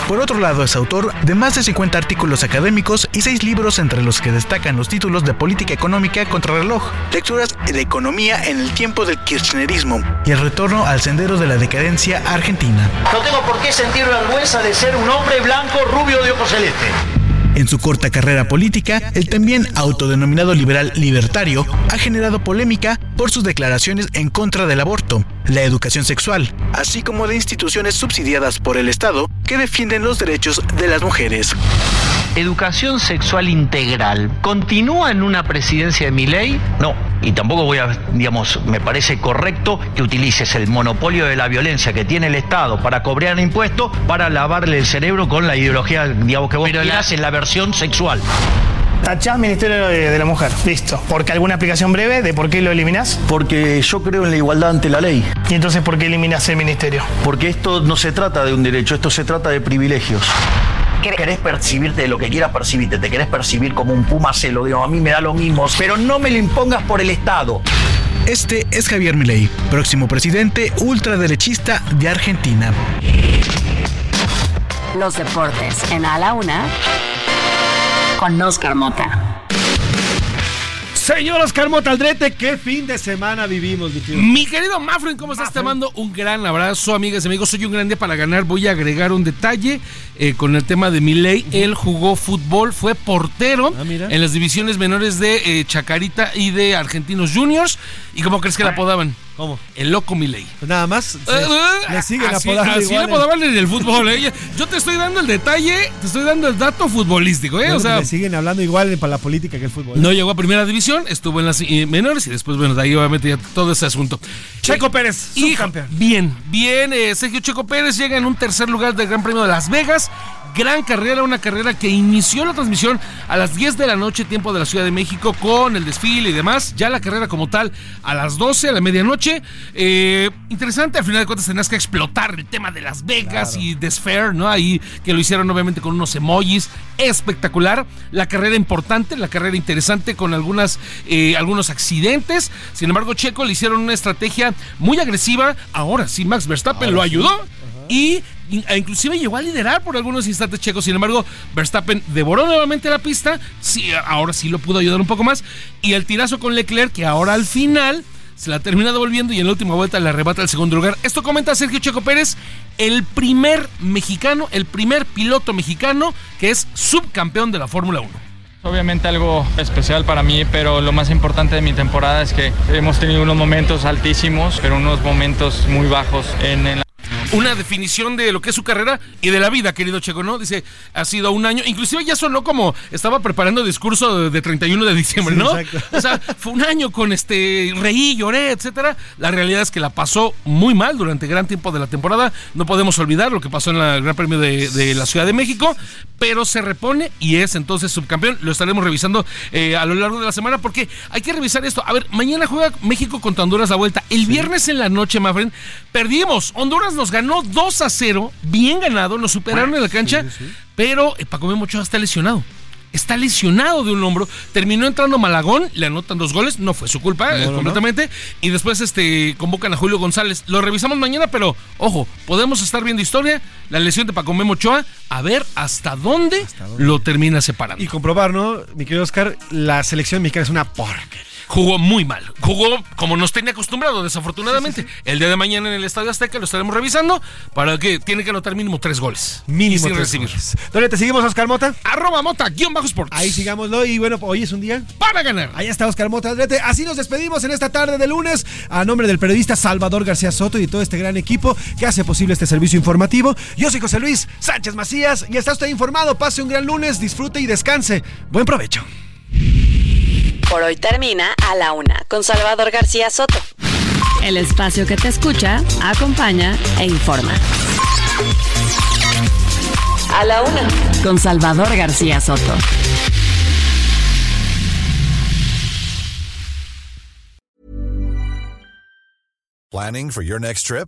[SPEAKER 38] Por otro lado, es autor de más de 50 artículos académicos y 6 libros entre los que destacan los títulos de Política Económica contra reloj, Lecturas de Economía en el tiempo del Kirchnerismo y El retorno al sendero de la decadencia argentina.
[SPEAKER 39] No tengo por qué sentir vergüenza de ser un hombre blanco rubio de ojos celeste.
[SPEAKER 38] En su corta carrera política, el también autodenominado liberal libertario ha generado polémica por sus declaraciones en contra del aborto, la educación sexual, así como de instituciones subsidiadas por el Estado que defienden los derechos de las mujeres.
[SPEAKER 39] Educación sexual integral. ¿Continúa en una presidencia de mi ley? No. Y tampoco voy a, digamos, me parece correcto que utilices el monopolio de la violencia que tiene el Estado para cobrar impuestos para lavarle el cerebro con la ideología, digamos, que vos Pero en la sexual.
[SPEAKER 40] Tachás Ministerio de, la Mujer, listo. ¿Por qué alguna explicación breve de por qué lo eliminás?
[SPEAKER 39] Porque yo creo en la igualdad ante la ley.
[SPEAKER 40] ¿Y entonces por qué eliminás el ministerio?
[SPEAKER 39] Porque esto no se trata de un derecho, esto se trata de privilegios querés percibirte de lo que quieras percibirte, te querés percibir como un puma celo, digo, a mí me da lo mismo, pero no me lo impongas por el Estado.
[SPEAKER 38] Este es Javier Milei, próximo presidente ultraderechista de Argentina.
[SPEAKER 5] Los deportes en A la Una con Oscar Mota.
[SPEAKER 4] Señor Oscar Mota Aldrete, qué fin de semana vivimos, mi
[SPEAKER 41] querido. Mi querido Mafren, ¿cómo estás? Te mando un gran abrazo, amigas y amigos. Soy un grande para ganar. Voy a agregar un detalle eh, con el tema de Miley. Él jugó fútbol, fue portero ah, en las divisiones menores de eh, Chacarita y de Argentinos Juniors. ¿Y cómo crees que la apodaban?
[SPEAKER 4] ¿Cómo?
[SPEAKER 41] El loco Milei.
[SPEAKER 4] Pues nada más. Eh, le siguen
[SPEAKER 41] así, apodando así le apodaban en el fútbol. ¿eh? Yo te estoy dando el detalle, te estoy dando el dato futbolístico. ¿eh? o sea,
[SPEAKER 4] le siguen hablando igual para la política que el fútbol.
[SPEAKER 41] No llegó a primera división, estuvo en las eh, menores y después, bueno, de ahí obviamente ya todo ese asunto.
[SPEAKER 4] Checo Pérez, subcampeón.
[SPEAKER 41] Bien, bien. Sergio Checo Pérez llega en un tercer lugar del Gran Premio de Las Vegas gran carrera, una carrera que inició la transmisión a las 10 de la noche, tiempo de la Ciudad de México, con el desfile y demás. Ya la carrera como tal a las 12, a la medianoche. Eh, interesante, al final de cuentas tenías que explotar el tema de Las Vegas y The Sphere, ¿no? Ahí que lo hicieron obviamente con unos emojis. Espectacular. La carrera importante, la carrera interesante con algunas, eh, algunos accidentes. Sin embargo, Checo le hicieron una estrategia muy agresiva. Ahora sí, Max Verstappen lo ayudó y e inclusive llegó a liderar por algunos instantes Checo. Sin embargo, Verstappen devoró nuevamente la pista. Sí, ahora sí lo pudo ayudar un poco más. Y el tirazo con Leclerc, que ahora al final se la termina devolviendo y en la última vuelta le arrebata el segundo lugar. Esto comenta Sergio Checo Pérez, el primer mexicano, el primer piloto mexicano que es subcampeón de la Fórmula 1.
[SPEAKER 42] Obviamente algo especial para mí, pero lo más importante de mi temporada es que hemos tenido unos momentos altísimos, pero unos momentos muy bajos en, en
[SPEAKER 41] una definición de lo que es su carrera y de la vida, querido Checo, ¿no? Dice, ha sido un año, inclusive ya sonó como estaba preparando discurso de, 31 de diciembre, ¿no? o sea, fue un año con este, reí, lloré, etcétera. La realidad es que la pasó muy mal durante gran tiempo de la temporada. No podemos olvidar lo que pasó en el Gran Premio de, la Ciudad de México, pero se repone y es entonces subcampeón. Lo estaremos revisando eh, a lo largo de la semana porque hay que revisar esto. A ver, mañana juega México contra Honduras la vuelta. El viernes en la noche, Mafren, perdimos. Honduras nos ganó ganó 2 a 0, bien ganado, nos superaron en la cancha, pero eh, Paco Memo está lesionado. Está lesionado de un hombro, terminó entrando Malagón, le anotan dos goles, no fue su culpa eh, completamente, y después este convocan a Julio González. Lo revisamos mañana, pero ojo, podemos estar viendo historia, la lesión de Paco Memo Ochoa, a ver hasta dónde, lo termina separando.
[SPEAKER 4] Y comprobar, ¿no, mi querido Oscar? La selección mexicana es una porquería
[SPEAKER 41] jugó muy mal. Jugó como nos tenía acostumbrado, desafortunadamente. El día de mañana en el Estadio Azteca lo estaremos revisando para que tiene que anotar mínimo tres goles.
[SPEAKER 4] Mínimo sin recibir. ¿Dónde te seguimos, Oscar Mota?
[SPEAKER 41] Arroba Mota, guion bajo sports.
[SPEAKER 4] Ahí sigámoslo y bueno, hoy es un día
[SPEAKER 41] para ganar.
[SPEAKER 4] Ahí está Oscar Mota. Así nos despedimos en esta tarde de lunes a nombre del periodista Salvador García Soto y todo este gran equipo que hace posible este servicio informativo. Yo soy José Luis Sánchez Macías y está usted informado. Pase un gran lunes, disfrute y descanse. Buen provecho
[SPEAKER 5] por hoy termina a la una con Salvador García Soto. El espacio que te escucha, acompaña e informa. A la una con Salvador García Soto.
[SPEAKER 43] Planning for your next trip?